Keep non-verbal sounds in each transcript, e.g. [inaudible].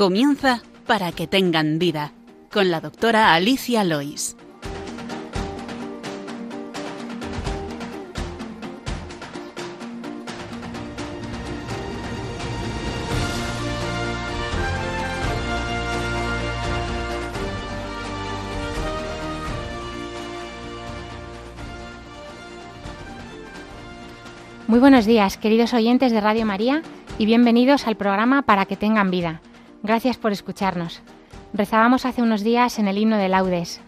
Comienza para que tengan vida con la doctora Alicia Lois. Muy buenos días, queridos oyentes de Radio María, y bienvenidos al programa Para que tengan vida. Gracias por escucharnos. Rezábamos hace unos días en el himno de laudes.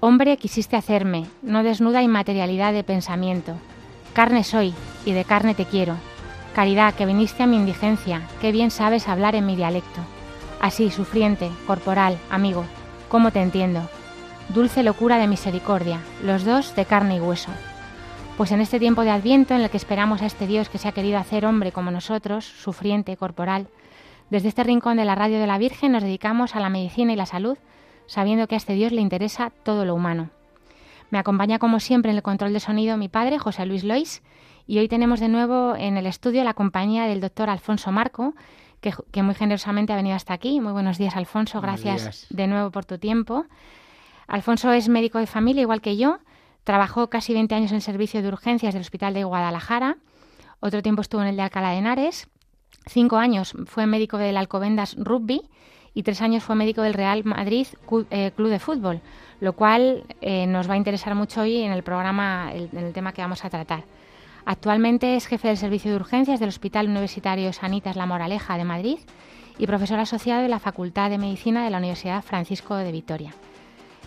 Hombre quisiste hacerme, no desnuda inmaterialidad de pensamiento. Carne soy, y de carne te quiero. Caridad, que viniste a mi indigencia, qué bien sabes hablar en mi dialecto. Así, sufriente, corporal, amigo, ¿cómo te entiendo? Dulce locura de misericordia, los dos de carne y hueso. Pues en este tiempo de Adviento en el que esperamos a este Dios que se ha querido hacer hombre como nosotros, sufriente, corporal, desde este rincón de la radio de la Virgen nos dedicamos a la medicina y la salud, sabiendo que a este Dios le interesa todo lo humano. Me acompaña como siempre en el control de sonido mi padre, José Luis Lois, y hoy tenemos de nuevo en el estudio la compañía del doctor Alfonso Marco, que, muy generosamente ha venido hasta aquí. Muy buenos días, Alfonso. Gracias de nuevo por tu tiempo. Alfonso es médico de familia, igual que yo, Trabajó casi 20 años en el servicio de urgencias del Hospital de Guadalajara. Otro tiempo estuvo en el de Alcalá de Henares. Cinco años fue médico del Alcobendas Rugby y tres años fue médico del Real Madrid eh, Club de Fútbol, lo cual eh, nos va a interesar mucho hoy en el programa, en el tema que vamos a tratar. Actualmente es jefe del servicio de urgencias del Hospital Universitario Sanitas La Moraleja de Madrid y profesor asociado de la Facultad de Medicina de la Universidad Francisco de Vitoria.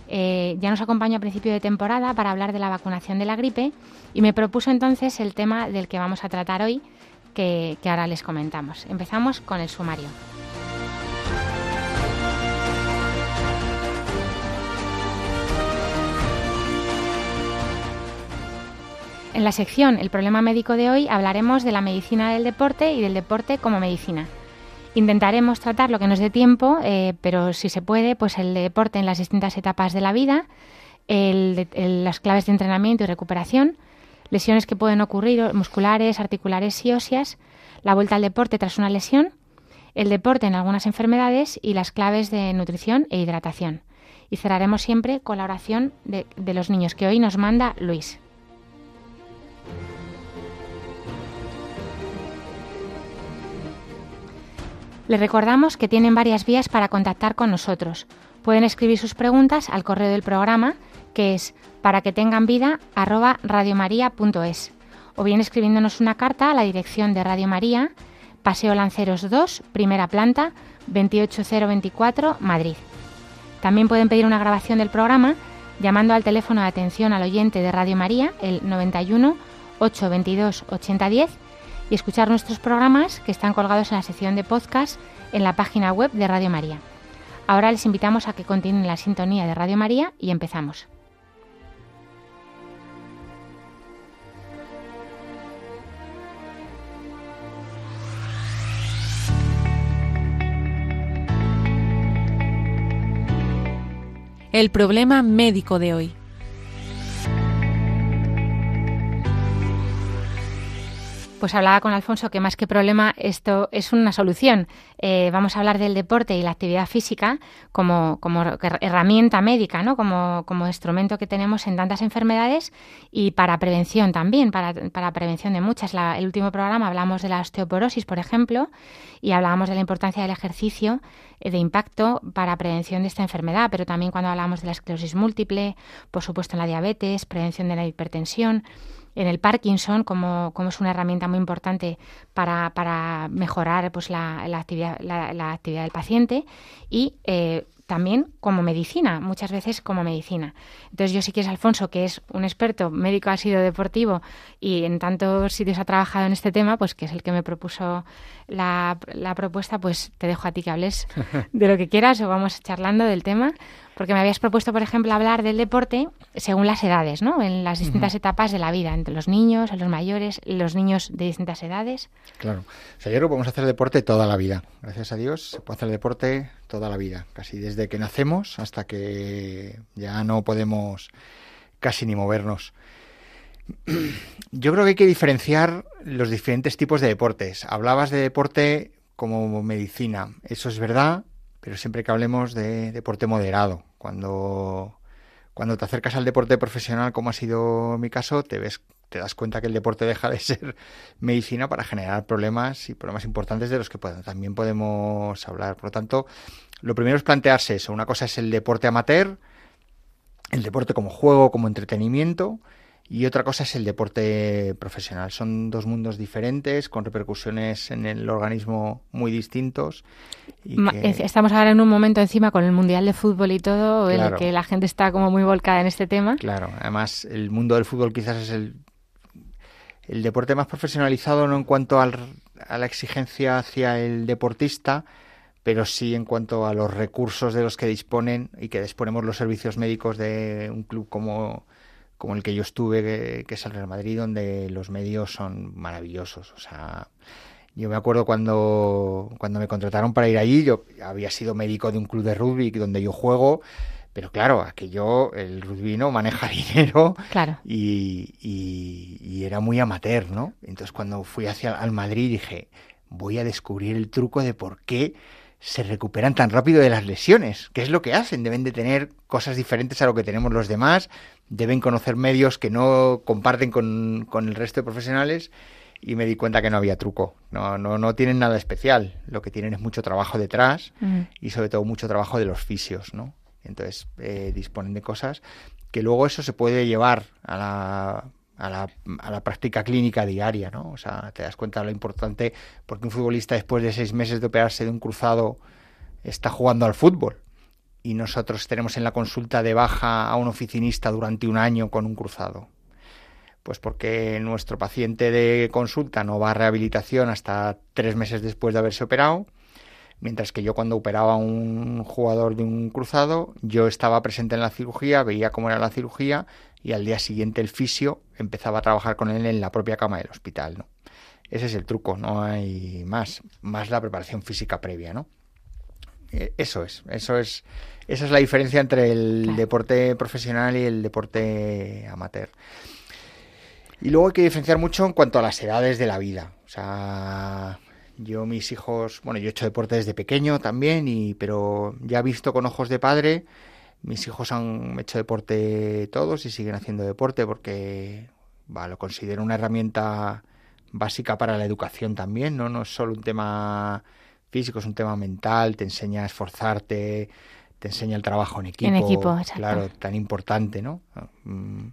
Eh, ya nos acompañó a principio de temporada para hablar de la vacunación de la gripe y me propuso entonces el tema del que vamos a tratar hoy, que, ahora les comentamos. Empezamos con el sumario. En la sección El problema médico de hoy hablaremos de la medicina del deporte y del deporte como medicina. Intentaremos tratar lo que nos dé tiempo, eh, pero si se puede, pues el deporte en las distintas etapas de la vida, las claves de entrenamiento y recuperación, lesiones que pueden ocurrir musculares, articulares y óseas, la vuelta al deporte tras una lesión, el deporte en algunas enfermedades y las claves de nutrición e hidratación. Y cerraremos siempre con la oración de los niños que hoy nos manda Luis. Les recordamos que tienen varias vías para contactar con nosotros. Pueden escribir sus preguntas al correo del programa, que es para que tengan vida radiomaria.es, o bien escribiéndonos una carta a la dirección de Radio María, Paseo Lanceros 2, primera planta, 28024, Madrid. También pueden pedir una grabación del programa llamando al teléfono de atención al oyente de Radio María, el 91 822 8010 y escuchar nuestros programas que están colgados en la sección de podcast en la página web de Radio María. Ahora les invitamos a que continúen la sintonía de Radio María y empezamos. El problema médico de hoy. Pues hablaba con Alfonso que más que problema esto es una solución. Eh, vamos a hablar del deporte y la actividad física como, como herramienta médica, ¿no? Como, instrumento que tenemos en tantas enfermedades y para prevención también, para, para prevención de muchas. La, el último programa hablamos de la osteoporosis, por ejemplo, y hablábamos de la importancia del ejercicio eh, de impacto para prevención de esta enfermedad, pero también cuando hablamos de la esclerosis múltiple, por supuesto en la diabetes, prevención de la hipertensión en el Parkinson como, como, es una herramienta muy importante para, para mejorar pues, la, la actividad, la, la, actividad del paciente y eh, también como medicina, muchas veces como medicina. Entonces yo si quieres, Alfonso, que es un experto, médico ha sido deportivo y en tantos sitios ha trabajado en este tema, pues que es el que me propuso la, la propuesta, pues te dejo a ti que hables [laughs] de lo que quieras o vamos charlando del tema porque me habías propuesto, por ejemplo, hablar del deporte según las edades, ¿no? En las distintas etapas de la vida, entre los niños, los mayores, los niños de distintas edades. Claro. O sea, yo creo que podemos hacer deporte toda la vida. Gracias a Dios se puede hacer deporte toda la vida, casi desde que nacemos hasta que ya no podemos casi ni movernos. [clears throat] Yo creo que hay que diferenciar los diferentes tipos de deportes. Hablabas de deporte como medicina, eso es verdad, pero siempre que hablemos de deporte moderado. Cuando, cuando te acercas al deporte profesional, como ha sido mi caso, te ves te das cuenta que el deporte [laughs] deja de ser medicina para generar problemas y problemas importantes de los que también podemos hablar. Por lo tanto, lo primero es plantearse eso. Una cosa es el deporte amateur, el deporte como juego, como entretenimiento, y otra cosa es el deporte profesional. Son dos mundos diferentes, con repercusiones en el organismo muy distintos. Estamos ahora en un momento encima con el Mundial de Fútbol y todo, en el que la gente está como muy volcada en este tema. Claro, además el mundo del fútbol quizás es el, el deporte más profesionalizado, no en cuanto a la exigencia hacia el deportista, pero sí en cuanto a los recursos de los que disponen y que disponemos los servicios médicos de un club como, como el que yo estuve, que, es el Real Madrid, donde los medios son maravillosos. O sea, yo me acuerdo cuando, cuando me contrataron para ir allí, yo había sido médico de un club de rugby donde yo juego, pero claro, aquello, el rugby no maneja [laughs] dinero claro. y, y, era muy amateur, ¿no? Entonces cuando fui hacia al Madrid dije, voy a descubrir el truco de por qué se recuperan tan rápido de las lesiones. ¿Qué es lo que hacen? Deben de tener cosas diferentes a lo que tenemos los demás, deben conocer medios que no comparten con, con el resto de profesionales y me di cuenta que no había truco. No, no, no tienen nada especial. Lo que tienen es mucho trabajo detrás y sobre todo mucho trabajo de los fisios, ¿no? Entonces eh, disponen de cosas que luego eso se puede llevar a la a la, a la, práctica clínica diaria, ¿no? O sea, te das cuenta de lo importante porque un futbolista después de seis meses de operarse de un cruzado está jugando al fútbol y nosotros tenemos en la consulta de baja a un oficinista durante un año con un cruzado. Pues porque nuestro paciente de consulta no va a rehabilitación hasta tres meses después de haberse operado, mientras que yo cuando operaba a un jugador de un cruzado, yo estaba presente en la cirugía, veía cómo era la cirugía y al día siguiente el fisio empezaba a trabajar con él en la propia cama del hospital, ¿no? Ese es el truco, no hay más, más la preparación física previa, ¿no? Eh, eso es, eso es, esa es la diferencia entre el deporte profesional y el deporte amateur. Y luego hay que diferenciar mucho en cuanto a las edades de la vida. O sea, yo mis hijos, bueno, yo he hecho deporte desde pequeño también, y, pero ya visto con ojos de padre, mis hijos han hecho deporte todos y siguen haciendo deporte porque lo considero una herramienta básica para la educación también, ¿no? No es solo un tema físico, es un tema mental, te enseña a esforzarte, te enseña el trabajo en equipo. En equipo, Claro, tan importante, ¿no? Mm,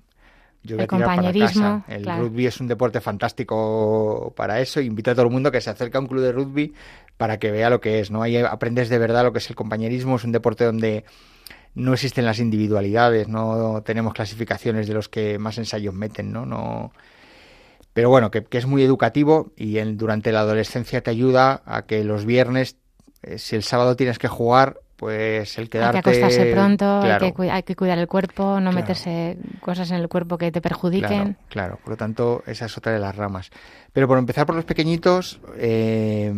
yo voy el a tirar compañerismo, para casa. El rugby es un deporte fantástico para eso. Invito a todo el mundo que se acerque a un club de rugby para que vea lo que es, ¿no? Ahí aprendes de verdad lo que es el compañerismo. Es un deporte donde no existen las individualidades, no tenemos clasificaciones de los que más ensayos meten, ¿no? no pero bueno, que, es muy educativo y en, durante la adolescencia te ayuda a que los viernes, eh, si el sábado tienes que jugar, pues el quedarte... Hay que acostarse pronto, hay, que, hay, que, cuidar el cuerpo, no meterse cosas en el cuerpo que te perjudiquen. Claro, claro, por lo tanto, esa es otra de las ramas. Pero por empezar por los pequeñitos, eh,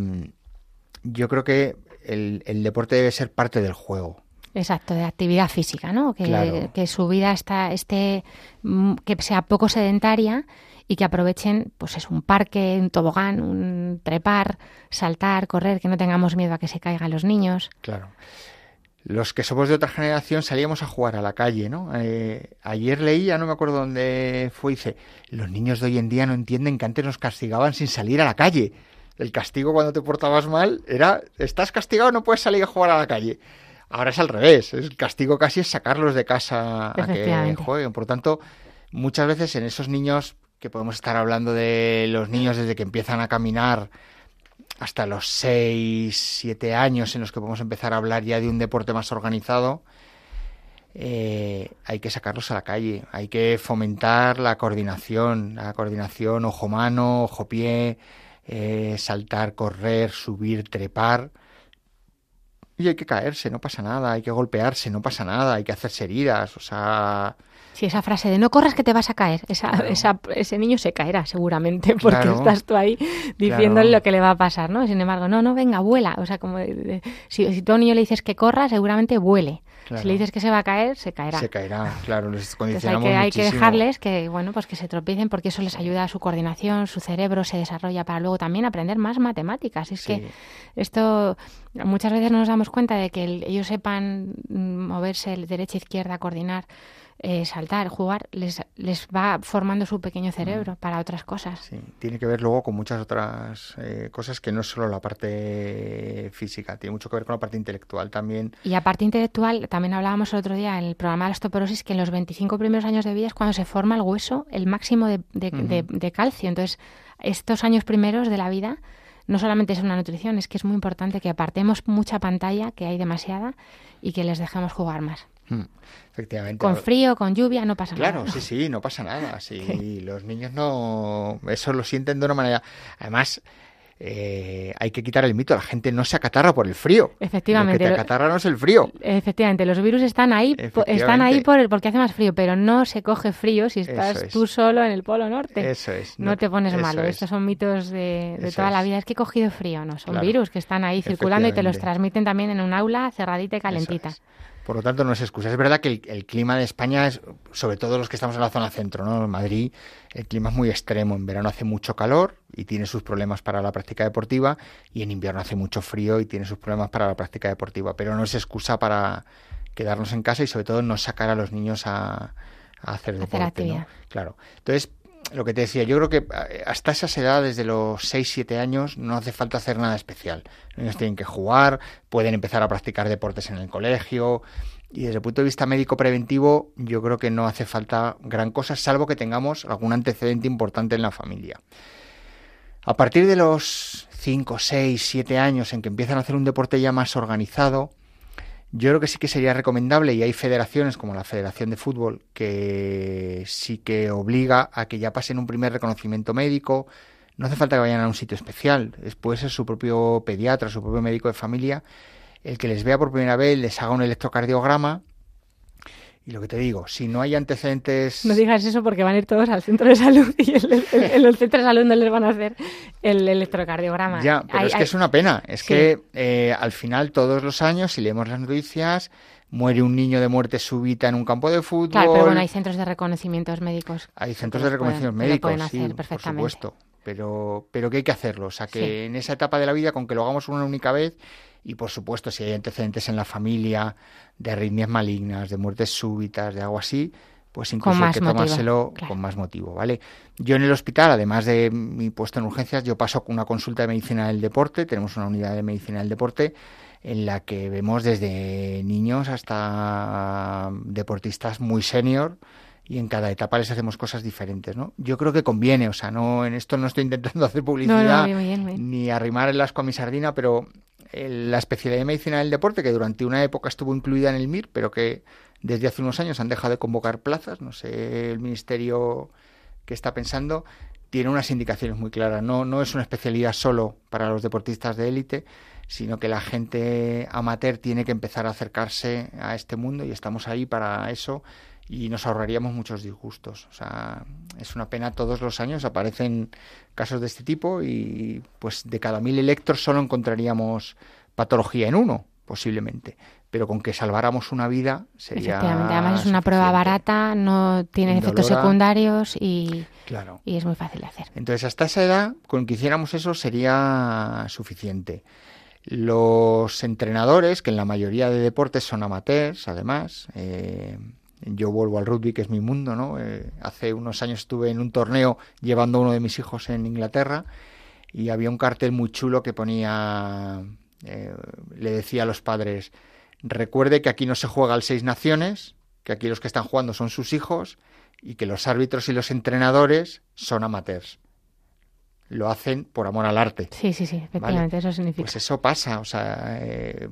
yo creo que el deporte debe ser parte del juego. Exacto, de actividad física, ¿no? Que, su vida está, esté, mm, que sea poco sedentaria y que aprovechen, pues es un parque, un tobogán, un trepar, saltar, correr, que no tengamos miedo a que se caigan los niños. Claro. Los que somos de otra generación salíamos a jugar a la calle, ¿no? Eh, ayer leía, no me acuerdo dónde fue, dice, los niños de hoy en día no entienden que antes nos castigaban sin salir a la calle. El castigo cuando te portabas mal era, estás castigado, no puedes salir a jugar a la calle. Ahora es al revés, el castigo casi es sacarlos de casa a que jueguen. Por lo tanto, muchas veces en esos niños, que podemos estar hablando de los niños desde que empiezan a caminar hasta los 6, 7 años en los que podemos empezar a hablar ya de un deporte más organizado, eh, hay que sacarlos a la calle, hay que fomentar la coordinación, la coordinación ojo-mano, ojo-pie, eh, saltar, correr, subir, trepar. Y hay que caerse, no pasa nada, hay que golpearse, no pasa nada, hay que hacerse heridas, o sea... Sí, esa frase de no corras que te vas a caer, esa, ese niño se caerá seguramente porque estás tú ahí diciéndole lo que le va a pasar, ¿no? Sin embargo, no, no, venga, vuela, o sea, como si, si tú a un niño le dices que corra, seguramente vuele. Si le dices que se va a caer, se caerá. Se caerá, claro, les Entonces hay que, hay que dejarles que, bueno, pues que se tropiecen porque eso les ayuda a su coordinación, su cerebro se desarrolla para luego también aprender más matemáticas. Es que esto muchas veces no nos damos cuenta de que ellos sepan moverse derecha, izquierda, coordinar eh, saltar, jugar, les, les va formando su pequeño cerebro mm. para otras cosas. Sí, tiene que ver luego con muchas otras eh, cosas que no es solo la parte física, tiene mucho que ver con la parte intelectual también. Y a parte intelectual, también hablábamos el otro día en el programa de la osteoporosis que en los 25 primeros años de vida es cuando se forma el hueso, el máximo de, de calcio. Entonces, estos años primeros de la vida no solamente es una nutrición, es que es muy importante que apartemos mucha pantalla, que hay demasiada, y que les dejemos jugar más. Hmm, efectivamente. Con frío, con lluvia, no pasa nada. Claro, sí, sí, no pasa nada. [laughs] Sí, los niños no. Eso lo sienten de una manera. Además, eh, hay que quitar el mito. La gente no se acatarra por el frío. Efectivamente. Lo que te acatarra no es el frío. Efectivamente, los virus están ahí, están ahí por el, porque hace más frío, pero no se coge frío si estás tú solo en el Polo Norte. Eso es. No, te pones malo. Estos son mitos de, toda la vida. Es que he cogido frío, no. Son virus que están ahí circulando y te los transmiten también en un aula cerradita y calentita. Por lo tanto, no es excusa. Es verdad que el, clima de España es, sobre todo los que estamos en la zona centro, ¿no? En Madrid, el clima es muy extremo. En verano hace mucho calor y tiene sus problemas para la práctica deportiva, y en invierno hace mucho frío y tiene sus problemas para la práctica deportiva. Pero no es excusa para quedarnos en casa y sobre todo no sacar a los niños a, hacer deporte. Claro. Entonces, lo que te decía, yo creo que eh, hasta esas edades, desde los 6, 7 años, no hace falta hacer nada especial. Los niños tienen que jugar, pueden empezar a practicar deportes en el colegio. Y desde el punto de vista médico preventivo, yo creo que no hace falta gran cosa, salvo que tengamos algún antecedente importante en la familia. A partir de los 5, 6, 7 años en que empiezan a hacer un deporte ya más organizado, yo creo que sí que sería recomendable y hay federaciones como la Federación de Fútbol que sí que obliga a que ya pasen un primer reconocimiento médico. No hace falta que vayan a un sitio especial, puede ser su propio pediatra, su propio médico de familia, el que les vea por primera vez, les haga un electrocardiograma y lo que te digo, si no hay antecedentes... No digas eso porque van a ir todos al centro de salud y en el, centro de salud no les van a hacer el electrocardiograma. Ya, pero es que es una pena. Es que eh, al final todos los años, si leemos las noticias, muere un niño de muerte súbita en un campo de fútbol. Claro, pero bueno, hay centros de reconocimientos médicos. Hay centros de reconocimientos médicos, sí, por supuesto. Pero, pero que hay que hacerlo. O sea, que en esa etapa de la vida, con que lo hagamos una única vez, y por supuesto si hay antecedentes en la familia de arritmias malignas, de muertes súbitas, de algo así, pues incluso hay que tomárselo con más motivo, ¿vale? Yo en el hospital, además de mi puesto en urgencias, yo paso con una consulta de medicina del deporte, tenemos una unidad de medicina del deporte en la que vemos desde niños hasta deportistas muy senior y en cada etapa les hacemos cosas diferentes, ¿no? Yo creo que conviene, o sea, no en esto no estoy intentando [laughs] hacer publicidad ni arrimar el asco a mi sardina, pero la especialidad de medicina del deporte, que durante una época estuvo incluida en el MIR, pero que desde hace unos años han dejado de convocar plazas, no sé el ministerio que está pensando, tiene unas indicaciones muy claras. No, no es una especialidad solo para los deportistas de élite, sino que la gente amateur tiene que empezar a acercarse a este mundo y estamos ahí para eso y nos ahorraríamos muchos disgustos. O sea, es una pena todos los años aparecen casos de este tipo y pues de cada mil electros solo encontraríamos patología en uno, posiblemente. Pero con que salváramos una vida sería. Efectivamente, además es una prueba barata, no tiene efectos secundarios y, claro. y es muy fácil de hacer. Entonces, hasta esa edad, con que hiciéramos eso sería suficiente. Los entrenadores, que en la mayoría de deportes son amateurs, además, eh, yo vuelvo al rugby, que es mi mundo, ¿no? Eh, hace unos años estuve en un torneo llevando a uno de mis hijos en Inglaterra y había un cartel muy chulo que ponía, eh, le decía a los padres, recuerde que aquí no se juega al Seis Naciones, que aquí los que están jugando son sus hijos y que los árbitros y los entrenadores son amateurs. Lo hacen por amor al arte. Sí, sí, sí, efectivamente, eso significa. Pues eso pasa, o sea, eh,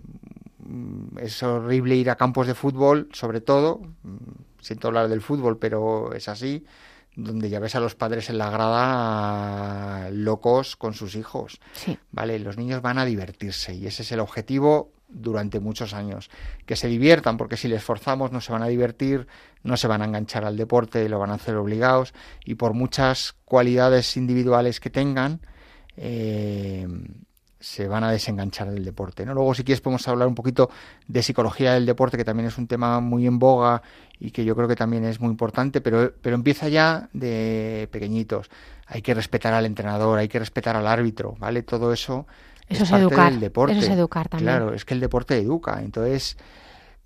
es horrible ir a campos de fútbol, sobre todo, mm, siento hablar del fútbol, pero es así, donde ya ves a los padres en la grada locos con sus hijos. Vale, los niños van a divertirse y ese es el objetivo durante muchos años. Que se diviertan, porque si les forzamos no se van a divertir, no se van a enganchar al deporte, lo van a hacer obligados y por muchas cualidades individuales que tengan, eh, se van a desenganchar del deporte. ¿no? Luego, si quieres, podemos hablar un poquito de psicología del deporte, que también es un tema muy en boga y que yo creo que también es muy importante, pero, pero empieza ya de pequeñitos. Hay que respetar al entrenador, hay que respetar al árbitro, ¿vale? Todo eso, eso es, parte educar. del deporte. Eso es educar también. Claro, es que el deporte educa. Entonces,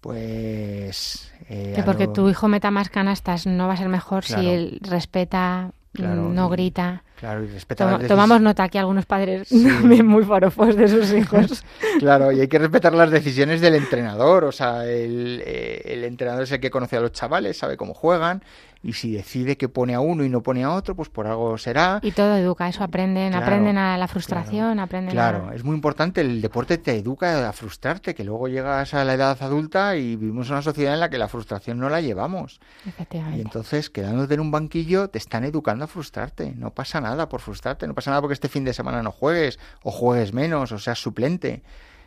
pues... Eh, que porque tu hijo meta más canastas no va a ser mejor si él respeta, no grita. Claro, y respetar Tomamos nota aquí algunos padres [laughs] muy forofos de sus hijos. [laughs] claro, y hay que respetar las decisiones del entrenador. O sea, el, eh, el entrenador es el que conoce a los chavales, sabe cómo juegan y si decide que pone a uno y no pone a otro, pues por algo será. Y todo educa, eso aprenden, aprenden a la frustración, claro, aprenden Claro, es muy importante, el deporte te educa a frustrarte, que luego llegas a la edad adulta y vivimos en una sociedad en la que la frustración no la llevamos. Efectivamente. Y entonces, quedándote en un banquillo, te están educando a frustrarte, no pasa nada por frustrarte, no pasa nada porque este fin de semana no juegues, o juegues menos, o seas suplente.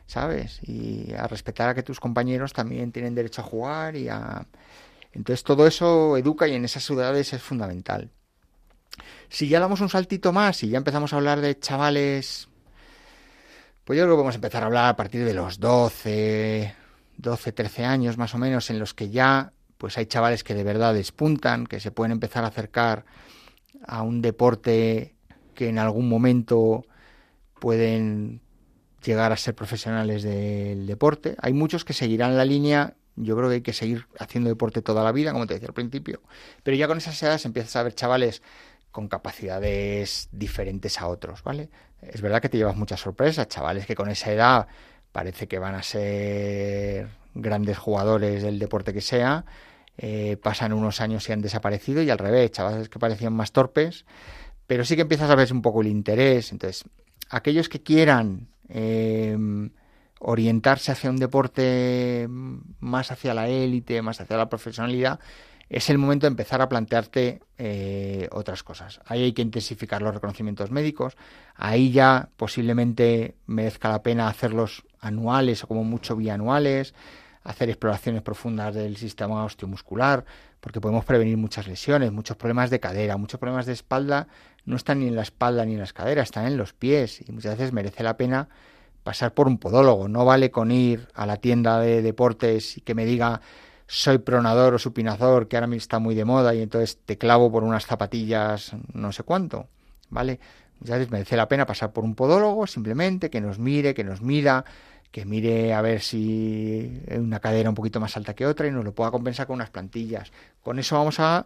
¿Sabes? Y a respetar a que tus compañeros también tienen derecho a jugar y a, entonces todo eso educa y en esas ciudades es fundamental. Si ya damos un saltito más y ya empezamos a hablar de chavales, pues yo creo que podemos empezar a hablar a partir de los 12, 12, 13 años más o menos, en los que ya pues hay chavales que de verdad despuntan, que se pueden empezar a acercar a un deporte que en algún momento pueden llegar a ser profesionales del deporte. Hay muchos que seguirán la línea yo creo que hay que seguir haciendo deporte toda la vida, como te decía al principio. Pero ya con esas edades empiezas a ver chavales con capacidades diferentes a otros, ¿vale? Es verdad que te llevas muchas sorpresas, chavales que con esa edad parece que van a ser grandes jugadores del deporte que sea, eh, pasan unos años y han desaparecido y al revés, chavales que parecían más torpes, pero sí que empiezas a ver un poco el interés. Entonces, aquellos que quieran eh, orientarse hacia un deporte más hacia la élite, más hacia la profesionalidad, es el momento de empezar a plantearte eh, otras cosas. Ahí hay que intensificar los reconocimientos médicos, ahí ya posiblemente merezca la pena hacerlos anuales o como mucho bianuales, hacer exploraciones profundas del sistema osteomuscular, porque podemos prevenir muchas lesiones, muchos problemas de cadera, muchos problemas de espalda, no están ni en la espalda ni en las caderas, están en los pies y muchas veces merece la pena pasar por un podólogo. No vale con ir a la tienda de deportes y que me diga soy pronador o supinador, que ahora mismo está muy de moda y entonces te clavo por unas zapatillas no sé cuánto, ¿vale? Ya les merece la pena pasar por un podólogo simplemente, que nos mire, que nos mida, que mire a ver si una cadera un poquito más alta que otra y nos lo pueda compensar con unas plantillas. Con eso vamos a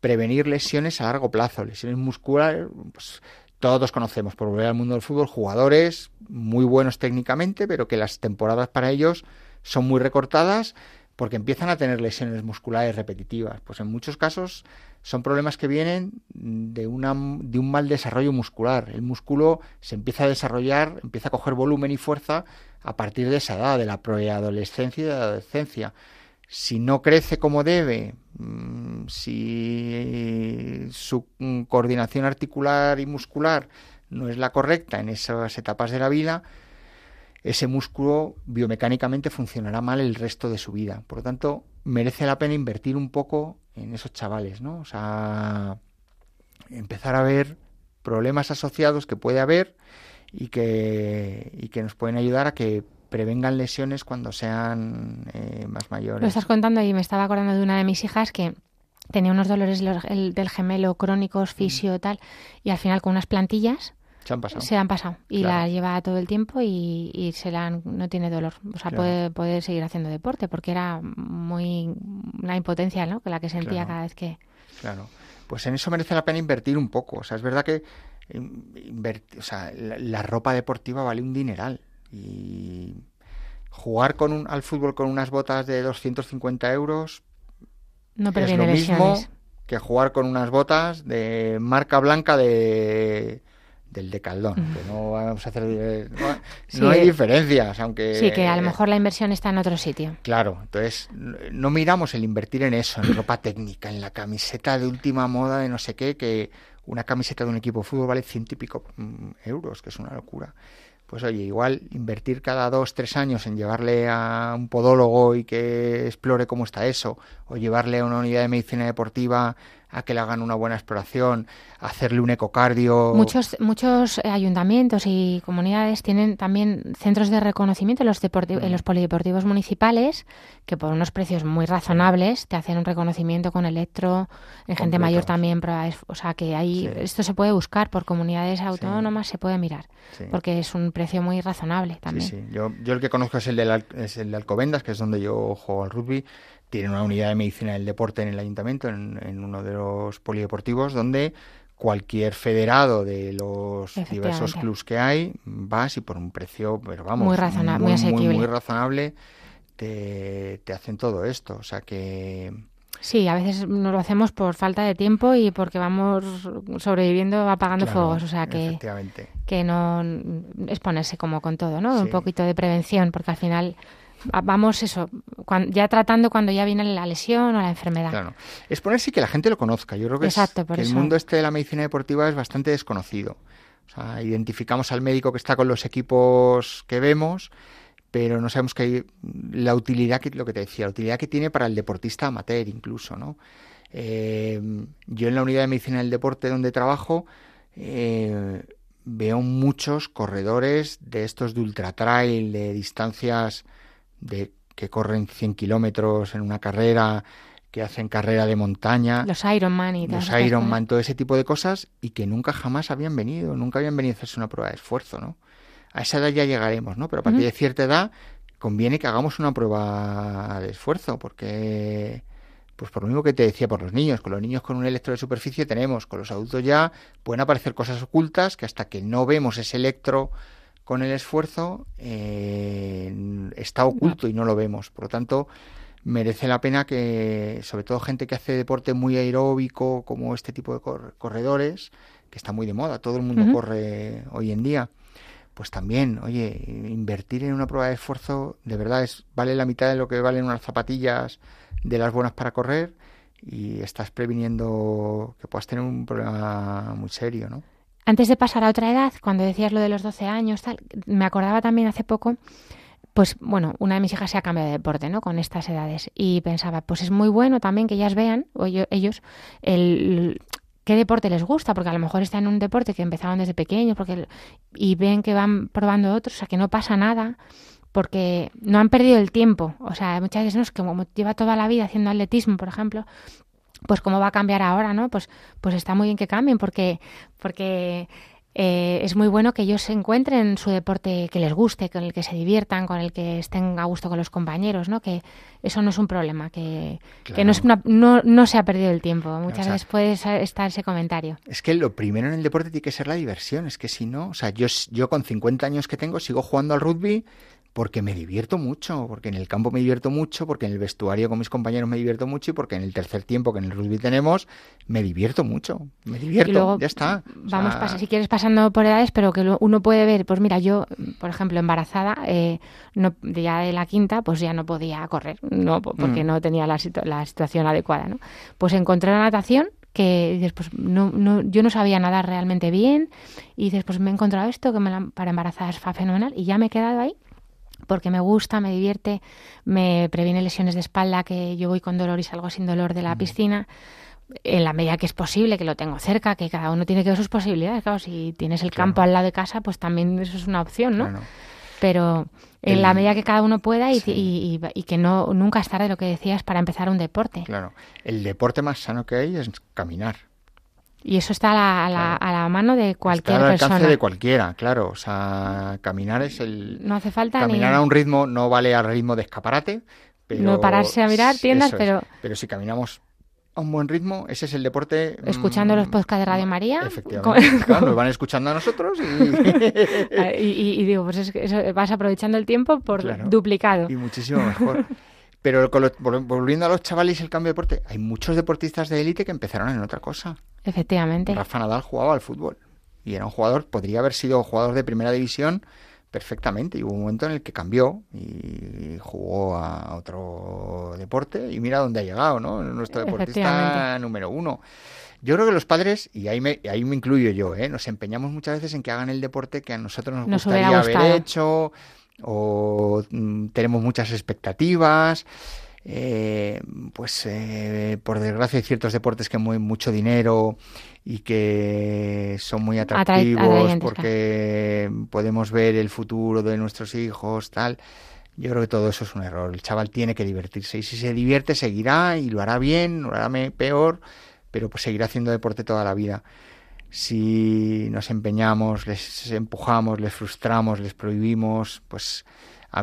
prevenir lesiones a largo plazo, lesiones musculares, pues, todos conocemos, por volver al mundo del fútbol, jugadores muy buenos técnicamente, pero que las temporadas para ellos son muy recortadas porque empiezan a tener lesiones musculares repetitivas. Pues en muchos casos son problemas que vienen de, un mal desarrollo muscular. El músculo se empieza a desarrollar, empieza a coger volumen y fuerza a partir de esa edad, de la preadolescencia y de la adolescencia si no crece como debe, si su mm, coordinación articular y muscular no es la correcta en esas etapas de la vida, ese músculo biomecánicamente funcionará mal el resto de su vida. Por lo tanto, merece la pena invertir un poco en esos chavales, ¿no? O sea, empezar a ver problemas asociados que puede haber y que, y que nos pueden ayudar a que prevengan lesiones cuando sean eh, más mayores. Lo estás contando y me estaba acordando de una de mis hijas que tenía unos dolores del gemelo crónicos, mm. fisio, tal, y al final con unas plantillas se han pasado. Se han pasado y la lleva todo el tiempo y, se la no tiene dolor. O sea, puede, puede seguir haciendo deporte porque era muy la impotencia ¿no? que la que sentía cada vez que... Claro. Pues en eso merece la pena invertir un poco. O sea, es verdad que o sea, la ropa deportiva vale un dineral y jugar con un, al fútbol con unas botas de 250 euros no es lo mismo que jugar con unas botas de marca blanca de del decaldón, que no vamos a hacer no, hay diferencias, aunque Sí, que a lo mejor la inversión está en otro sitio. Claro, entonces no miramos el invertir en eso, en ropa técnica, en la camiseta de última moda de no sé qué, que una camiseta de un equipo de fútbol vale ciento y pico mm, euros, que es una locura pues oye, igual invertir cada dos, tres años en llevarle a un podólogo y que explore cómo está eso, o llevarle a una unidad de medicina deportiva a que le hagan una buena exploración, a hacerle un ecocardio. Muchos, muchos eh, ayuntamientos y comunidades tienen también centros de reconocimiento en los, en los polideportivos municipales que por unos precios muy razonables te hacen un reconocimiento con electro, en gente mayor también. O sea que ahí esto se puede buscar por comunidades autónomas, se puede mirar, porque es un precio muy razonable también. Sí, Yo, yo el que conozco es el, de es el de Alcobendas, que es donde yo juego al rugby tiene una unidad de medicina del deporte en el ayuntamiento, en, uno de los polideportivos, donde cualquier federado de los diversos clubs que hay, vas y por un precio, pero vamos, muy razonable, muy, muy, razonable, te, hacen todo esto. O sea que... Sí, a veces no lo hacemos por falta de tiempo y porque vamos sobreviviendo apagando fuegos. O sea que, que no es ponerse como con todo, ¿no? Un poquito de prevención, porque al final vamos eso, ya tratando cuando ya viene la lesión o la enfermedad. Claro. Es ponerse que la gente lo conozca. Yo creo que, el mundo este de la medicina deportiva es bastante desconocido. O sea, identificamos al médico que está con los equipos que vemos, pero no sabemos que hay la utilidad que lo que te decía, la utilidad que tiene para el deportista amateur incluso, ¿no? Eh, yo en la unidad de medicina del deporte donde trabajo eh, veo muchos corredores de estos de ultra trail, de distancias de que corren 100 kilómetros en una carrera, que hacen carrera de montaña. Los Ironman y Los Ironman, todo ese tipo de cosas y que nunca jamás habían venido, nunca habían venido a hacerse una prueba de esfuerzo, ¿no? A esa edad ya llegaremos, ¿no? Pero a partir de cierta edad conviene que hagamos una prueba de esfuerzo porque pues por lo mismo que te decía por los niños, con los niños con un electro de superficie tenemos, con los adultos ya pueden aparecer cosas ocultas que hasta que no vemos ese electro con el esfuerzo eh, está oculto y no lo vemos. Por lo tanto, merece la pena que, sobre todo gente que hace deporte muy aeróbico, como este tipo de corredores, que está muy de moda, todo el mundo corre hoy en día, pues también, oye, invertir en una prueba de esfuerzo de verdad es vale la mitad de lo que valen unas zapatillas de las buenas para correr y estás previniendo que puedas tener un problema muy serio, ¿no? Antes de pasar a otra edad, cuando decías lo de los 12 años, tal, me acordaba también hace poco, pues bueno, una de mis hijas se ha cambiado de deporte, ¿no? Con estas edades. Y pensaba, pues es muy bueno también que ellas vean, o ellos, el, qué deporte les gusta, porque a lo mejor están en un deporte que empezaron desde pequeños porque, y ven que van probando otros, o sea, que no pasa nada porque no han perdido el tiempo. O sea, muchas veces no es que como lleva toda la vida haciendo atletismo, por ejemplo, pues cómo va a cambiar ahora, ¿no? Pues, pues está muy bien que cambien porque, porque eh, es muy bueno que ellos se encuentren su deporte que les guste, con el que se diviertan, con el que estén a gusto con los compañeros, ¿no? Que eso no es un problema, que, que no, es no, no se ha perdido el tiempo. Muchas veces puede estar ese comentario. Es que lo primero en el deporte tiene que ser la diversión, es que si no, o sea, yo, yo con 50 años que tengo sigo jugando al rugby porque me divierto mucho, porque en el campo me divierto mucho, porque en el vestuario con mis compañeros me divierto mucho y porque en el tercer tiempo que en el rugby tenemos me divierto mucho, me divierto, ya está. Vamos, si quieres pasando por edades, pero que uno puede ver, pues mira, yo, por ejemplo, embarazada, eh, no, ya de la quinta, pues ya no podía correr, no porque mm. no tenía la, la situación adecuada, ¿no? Pues encontré la natación que dices, pues no, no, yo no sabía nadar realmente bien y dices, pues me he encontrado esto que me para embarazadas fue fenomenal y ya me he quedado ahí porque me gusta, me divierte, me previene lesiones de espalda, que yo voy con dolor y salgo sin dolor de la piscina, en la medida que es posible, que lo tengo cerca, que cada uno tiene que ver sus posibilidades. Claro, si tienes el campo al lado de casa, pues también eso es una opción, ¿no? Pero en la medida que cada uno pueda y, y, que no nunca es tarde lo que decías para empezar un deporte. Claro, el deporte más sano que hay es caminar. Y eso está a la, a la, mano de cualquier está al alcance de cualquiera, claro. O sea, caminar es el... No hace falta Caminar a un ritmo no vale al ritmo de escaparate, pero... No pararse a mirar tiendas, pero... Pero si caminamos a un buen ritmo, ese es el deporte... Mm, Escuchando los podcasts de Radio María. Efectivamente, claro, nos van [laughs] escuchando a nosotros y... y, digo, pues es que eso, vas aprovechando el tiempo por duplicado. Y muchísimo mejor. Pero volviendo a los chavales el cambio de deporte, hay muchos deportistas de élite que empezaron en otra cosa. Efectivamente. Rafa Nadal jugaba al fútbol y era un jugador, podría haber sido jugador de primera división perfectamente. Y hubo un momento en el que cambió y jugó a otro deporte y mira dónde ha llegado, ¿no? Nuestro deportista número uno. Yo creo que los padres, y ahí me, ahí me incluyo yo, ¿eh? nos empeñamos muchas veces en que hagan el deporte que a nosotros nos, gustaría haber hecho o mm, tenemos muchas expectativas. Eh, pues eh, por desgracia hay ciertos deportes que mueven mucho dinero y que son muy atractivos porque podemos ver el futuro de nuestros hijos, tal. Yo creo que todo eso es un error. El chaval tiene que divertirse y si se divierte seguirá y lo hará bien, lo hará peor, pero pues seguirá haciendo deporte toda la vida. Si nos empeñamos, les empujamos, les frustramos, les prohibimos, pues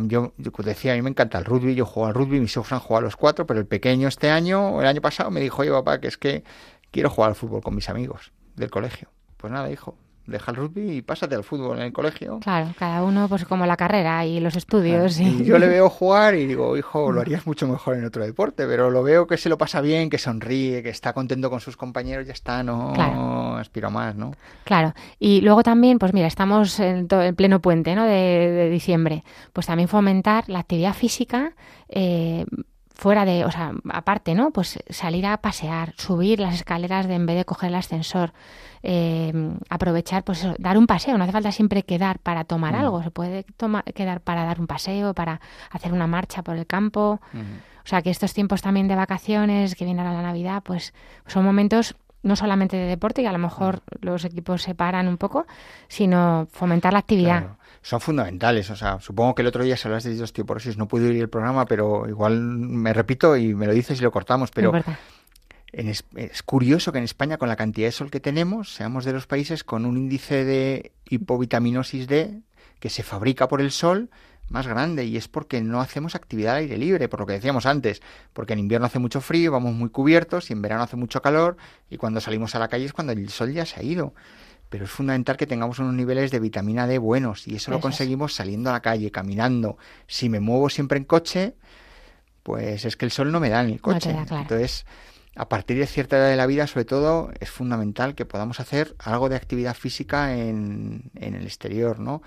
yo, decía, a mí me encanta el rugby, yo juego al rugby, mis hijos han jugado a los cuatro, pero el pequeño este año, el año pasado, me dijo, oye papá, que es que quiero jugar al fútbol con mis amigos del colegio. Pues nada, hijo, deja el rugby y pásate al fútbol en el colegio. Claro, cada uno pues como la carrera y los estudios. Y... yo le veo [laughs] jugar y digo, hijo, lo harías mucho mejor en otro deporte, pero lo veo que se lo pasa bien, que sonríe, que está contento con sus compañeros, ya está, no aspiro más, ¿no? Claro, y luego también, pues mira, estamos en, pleno puente, ¿no? De, diciembre, pues también fomentar la actividad física. Eh, fuera de, o sea, aparte, ¿no? Pues salir a pasear, subir las escaleras de, en vez de coger el ascensor, eh, aprovechar, pues dar un paseo. No hace falta siempre quedar para tomar mm. algo, se puede tomar, quedar para dar un paseo, para hacer una marcha por el campo. O sea, que estos tiempos también de vacaciones, que viene ahora la Navidad, pues son momentos no solamente de deporte, que a lo mejor los equipos se paran un poco, sino fomentar la actividad. Son fundamentales. O sea, supongo que el otro día se hablas de osteoporosis, no pude oír el programa, pero igual me repito y me lo dices y lo cortamos. Pero es, es, curioso que en España, con la cantidad de sol que tenemos, seamos de los países con un índice de hipovitaminosis D que se fabrica por el sol más grande y es porque no hacemos actividad al aire libre, por lo que decíamos antes, porque en invierno hace mucho frío, vamos muy cubiertos y en verano hace mucho calor y cuando salimos a la calle es cuando el sol ya se ha ido. Pero es fundamental que tengamos unos niveles de vitamina D buenos y eso, lo conseguimos saliendo a la calle, caminando. Si me muevo siempre en coche, pues es que el sol no me da en el coche. Entonces, a partir de cierta edad de la vida, sobre todo, es fundamental que podamos hacer algo de actividad física en, en el exterior, ¿no?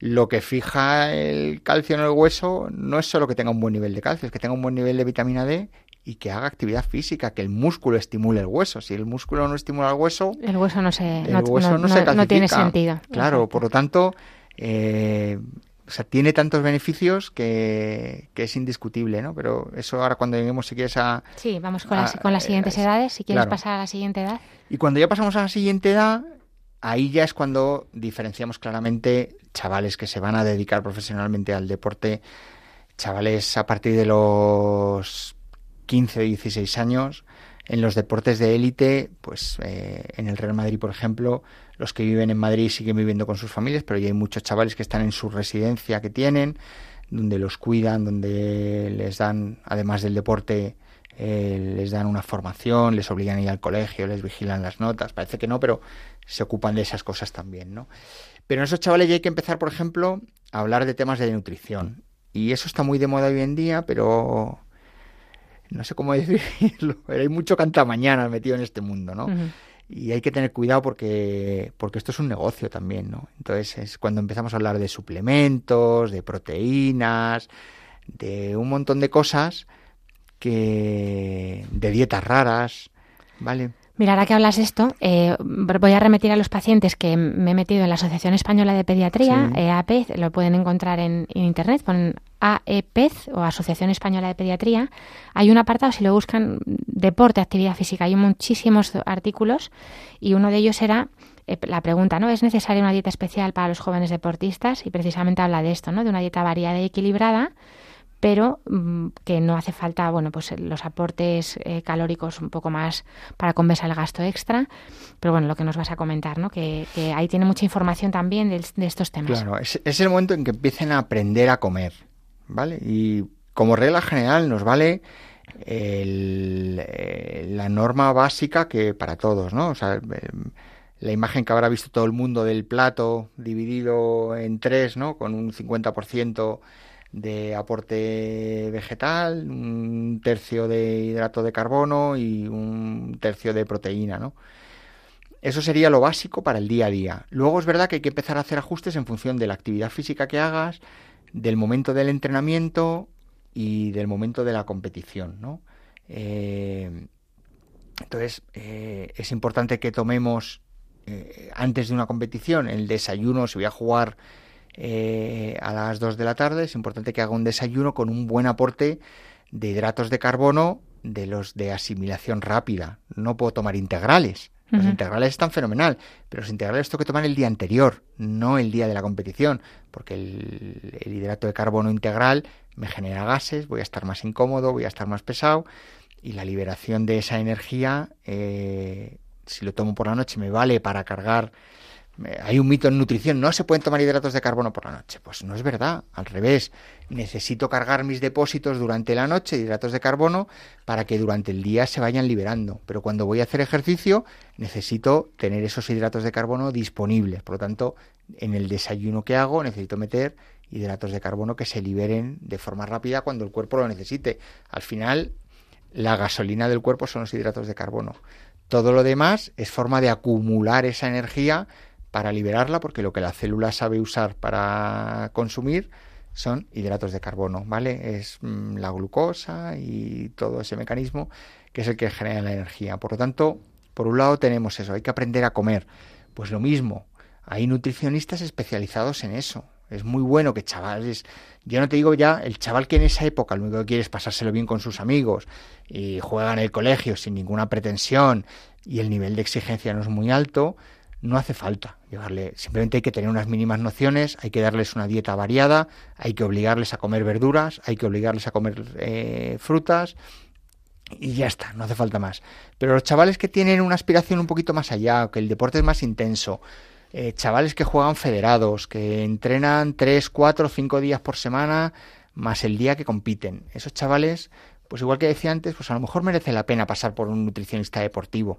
lo que fija el calcio en el hueso no es solo que tenga un buen nivel de calcio, es que tenga un buen nivel de vitamina D y que haga actividad física, que el músculo estimule el hueso. Si el músculo no estimula el hueso, el hueso no se, no, tiene sentido. Claro, por lo tanto, eh, o sea, tiene tantos beneficios que, es indiscutible, ¿no? Pero eso ahora cuando lleguemos, si quieres a... Sí, vamos con, las, con las siguientes edades, si quieres pasar a la siguiente edad. Y cuando ya pasamos a la siguiente edad, ahí ya es cuando diferenciamos claramente chavales que se van a dedicar profesionalmente al deporte, chavales a partir de los 15 o 16 años, en los deportes de élite, pues eh, en el Real Madrid, por ejemplo, los que viven en Madrid siguen viviendo con sus familias, pero ya hay muchos chavales que están en su residencia que tienen, donde los cuidan, donde les dan, además del deporte, eh, les dan una formación, les obligan a ir al colegio, les vigilan las notas. Parece que no, pero se ocupan de esas cosas también, ¿no? Pero en esos chavales ya hay que empezar, por ejemplo, a hablar de temas de nutrición. Y eso está muy de moda hoy en día, pero no sé cómo [laughs] decirlo, pero hay mucho cantamañana metido en este mundo, ¿no? Y hay que tener cuidado porque, porque esto es un negocio también, ¿no? Entonces es cuando empezamos a hablar de suplementos, de proteínas, de un montón de cosas que de dietas raras, ¿vale? Mira, ahora que hablas esto, eh, voy a remitir a los pacientes que me he metido en la Asociación Española de Pediatría, EAPEZ, lo pueden encontrar en, internet, ponen AEPEZ o Asociación Española de Pediatría. Hay un apartado, si lo buscan, deporte, actividad física, hay muchísimos artículos y uno de ellos era eh, la pregunta, ¿no? ¿Es necesaria una dieta especial para los jóvenes deportistas? Y precisamente habla de esto, ¿no? De una dieta variada y equilibrada pero mm, que no hace falta, bueno, pues los aportes eh, calóricos un poco más para compensar el gasto extra. Pero bueno, lo que nos vas a comentar, ¿no? Que, ahí tiene mucha información también de, estos temas. Claro, es, el momento en que empiecen a aprender a comer, ¿vale? Y como regla general nos vale eh, la norma básica que para todos, ¿no? O sea, la imagen que habrá visto todo el mundo del plato dividido en tres, ¿no? Con un 50% de aporte vegetal, un tercio de hidrato de carbono y un tercio de proteína, ¿no? Eso sería lo básico para el día a día. Luego es verdad que hay que empezar a hacer ajustes en función de la actividad física que hagas, del momento del entrenamiento y del momento de la competición, ¿no? Eh, entonces, eh, es importante que tomemos eh, antes de una competición el desayuno, si voy a jugar eh, a las 2 de la tarde, es importante que haga un desayuno con un buen aporte de hidratos de carbono de los de asimilación rápida. No puedo tomar integrales. Los integrales están fenomenal, pero los integrales tengo que tomar el día anterior, no el día de la competición, porque el, hidrato de carbono integral me genera gases, voy a estar más incómodo, voy a estar más pesado y la liberación de esa energía, eh, si lo tomo por la noche, me vale para cargar hay un mito en nutrición, no se pueden tomar hidratos de carbono por la noche. Pues no es verdad, al revés. Necesito cargar mis depósitos durante la noche hidratos de carbono para que durante el día se vayan liberando. Pero cuando voy a hacer ejercicio necesito tener esos hidratos de carbono disponibles. Por lo tanto, en el desayuno que hago necesito meter hidratos de carbono que se liberen de forma rápida cuando el cuerpo lo necesite. Al final, la gasolina del cuerpo son los hidratos de carbono. Todo lo demás es forma de acumular esa energía para liberarla, porque lo que la célula sabe usar para consumir son hidratos de carbono, ¿vale? Es mm, la glucosa y todo ese mecanismo que es el que genera la energía. Por lo tanto, por un lado tenemos eso, hay que aprender a comer. Pues lo mismo, hay nutricionistas especializados en eso. Es muy bueno que chavales, yo no te digo ya, el chaval que en esa época lo único que quiere es pasárselo bien con sus amigos y juega en el colegio sin ninguna pretensión y el nivel de exigencia no es muy alto, no hace falta llevarle, simplemente hay que tener unas mínimas nociones, hay que darles una dieta variada, hay que obligarles a comer verduras, hay que obligarles a comer eh, frutas y ya está, no hace falta más. Pero los chavales que tienen una aspiración un poquito más allá, que el deporte es más intenso, eh, chavales que juegan federados, que entrenan 3, 4, 5 días por semana, más el día que compiten, esos chavales, pues igual que decía antes, pues a lo mejor merece la pena pasar por un nutricionista deportivo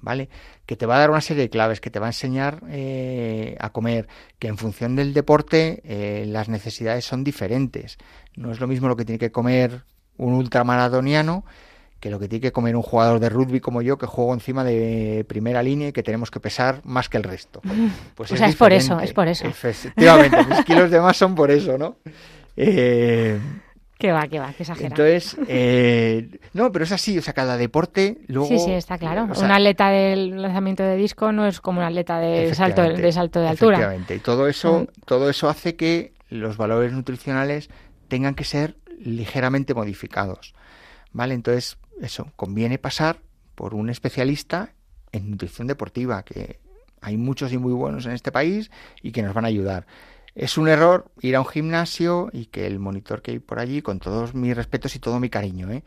¿vale? Que te va a dar una serie de claves, que te va a enseñar eh, a comer, que en función del deporte eh, las necesidades son diferentes. No es lo mismo lo que tiene que comer un ultramaradoniano que lo que tiene que comer un jugador de rugby como yo, que juego encima de primera línea y que tenemos que pesar más que el resto. Pues o sea, es por eso, es por eso. Efectivamente, mis kilos de más son por eso, ¿no? Eh, que va, que va, que exagera. Entonces, eh, no, pero es así, o sea, cada deporte luego... Sí, sí, está claro. un atleta del lanzamiento de disco no es como un atleta de salto de, salto de altura. Efectivamente, y todo eso, mm. todo eso hace que los valores nutricionales tengan que ser ligeramente modificados, ¿vale? Entonces, eso, conviene pasar por un especialista en nutrición deportiva, que hay muchos y muy buenos en este país y que nos van a ayudar. Es un error ir a un gimnasio y que el monitor que hay por allí, con todos mis respetos y todo mi cariño, ¿eh?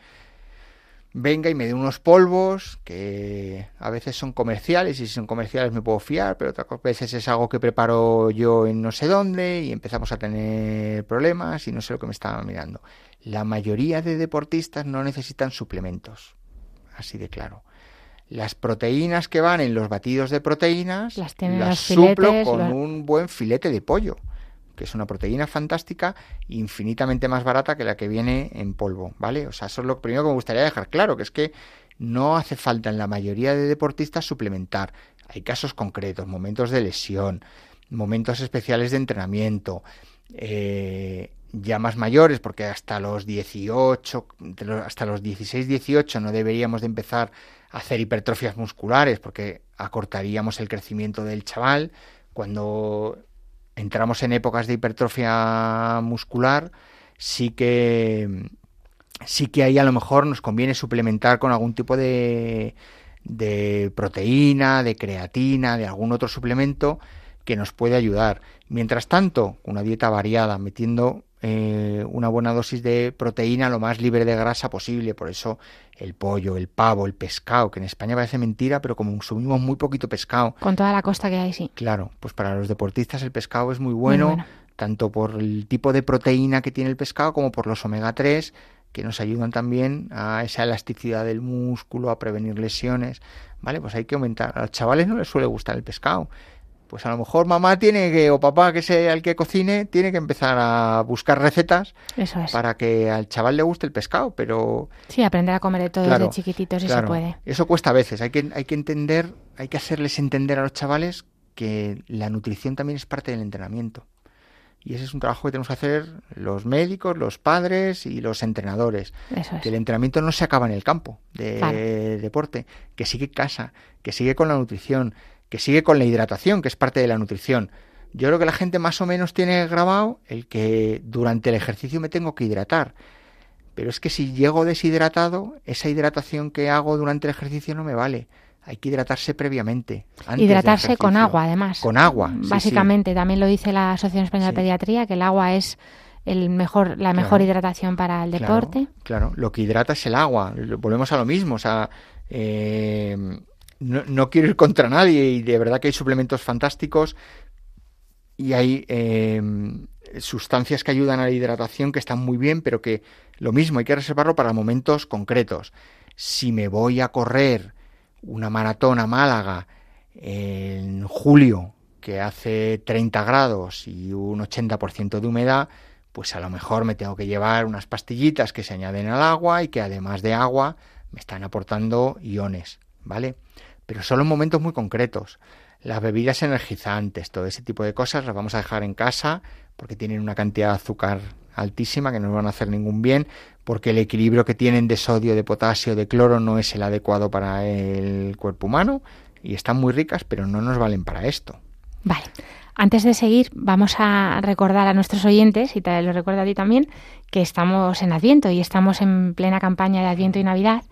venga y me dé unos polvos que a veces son comerciales y si son comerciales me puedo fiar, pero otras veces es algo que preparo yo en no sé dónde y empezamos a tener problemas y no sé lo que me estaba mirando. La mayoría de deportistas no necesitan suplementos, así de claro. Las proteínas que van en los batidos de proteínas las, las suplo con un buen filete de pollo que es una proteína fantástica, infinitamente más barata que la que viene en polvo, ¿vale? O sea, eso es lo primero que me gustaría dejar claro, que es que no hace falta en la mayoría de deportistas suplementar. Hay casos concretos, momentos de lesión, momentos especiales de entrenamiento, eh, ya más mayores, porque hasta los 18, hasta los 16, 18 no deberíamos de empezar a hacer hipertrofias musculares, porque acortaríamos el crecimiento del chaval. Cuando entramos en épocas de hipertrofia muscular, sí que sí que ahí a lo mejor nos conviene suplementar con algún tipo de, de proteína, de creatina, de algún otro suplemento que nos puede ayudar. Mientras tanto, una dieta variada, metiendo eh, una buena dosis de proteína lo más libre de grasa posible. Por eso el pollo, el pavo, el pescado, que en España parece mentira, pero como consumimos muy poquito pescado. Con toda la costa que hay, sí. Claro, pues para los deportistas el pescado es muy bueno, tanto por el tipo de proteína que tiene el pescado como por los omega 3 que nos ayudan también a esa elasticidad del músculo, a prevenir lesiones, ¿vale? Pues hay que aumentar. A los chavales no les suele gustar el pescado, pues a lo mejor mamá tiene que, o papá que sea el que cocine, tiene que empezar a buscar recetas para que al chaval le guste el pescado, pero... Sí, aprender a comer de todo desde chiquititos si se puede. Eso cuesta a veces, hay que, hay que entender, hay que hacerles entender a los chavales que la nutrición también es parte del entrenamiento. Y ese es un trabajo que tenemos que hacer los médicos, los padres y los entrenadores. Que el entrenamiento no se acaba en el campo de deporte, que sigue casa, que sigue con la nutrición, que sigue con la hidratación, que es parte de la nutrición. Yo creo que la gente más o menos tiene grabado el que durante el ejercicio me tengo que hidratar. Pero es que si llego deshidratado, esa hidratación que hago durante el ejercicio no me vale. Hay que hidratarse previamente. Hidratarse con agua, además. Con agua. Básicamente, también lo dice la Asociación Española de Pediatría, que el agua es el mejor, la mejor hidratación para el deporte. Claro, lo que hidrata es el agua. Volvemos a lo mismo. O sea, eh, no, quiero ir contra nadie y de verdad que hay suplementos fantásticos y hay eh, sustancias que ayudan a la hidratación que están muy bien, pero que lo mismo hay que reservarlo para momentos concretos. Si me voy a correr una maratón a Málaga en julio que hace 30 grados y un 80% de humedad, pues a lo mejor me tengo que llevar unas pastillitas que se añaden al agua y que además de agua me están aportando iones, ¿vale? Pero solo en momentos muy concretos. Las bebidas energizantes, todo ese tipo de cosas las vamos a dejar en casa porque tienen una cantidad de azúcar altísima que no nos van a hacer ningún bien, porque el equilibrio que tienen de sodio, de potasio, de cloro no es el adecuado para el cuerpo humano y están muy ricas, pero no nos valen para esto. Vale. Antes de seguir, vamos a recordar a nuestros oyentes, y te lo recuerdo a ti también, que estamos en Adviento y estamos en plena campaña de Adviento y Navidad.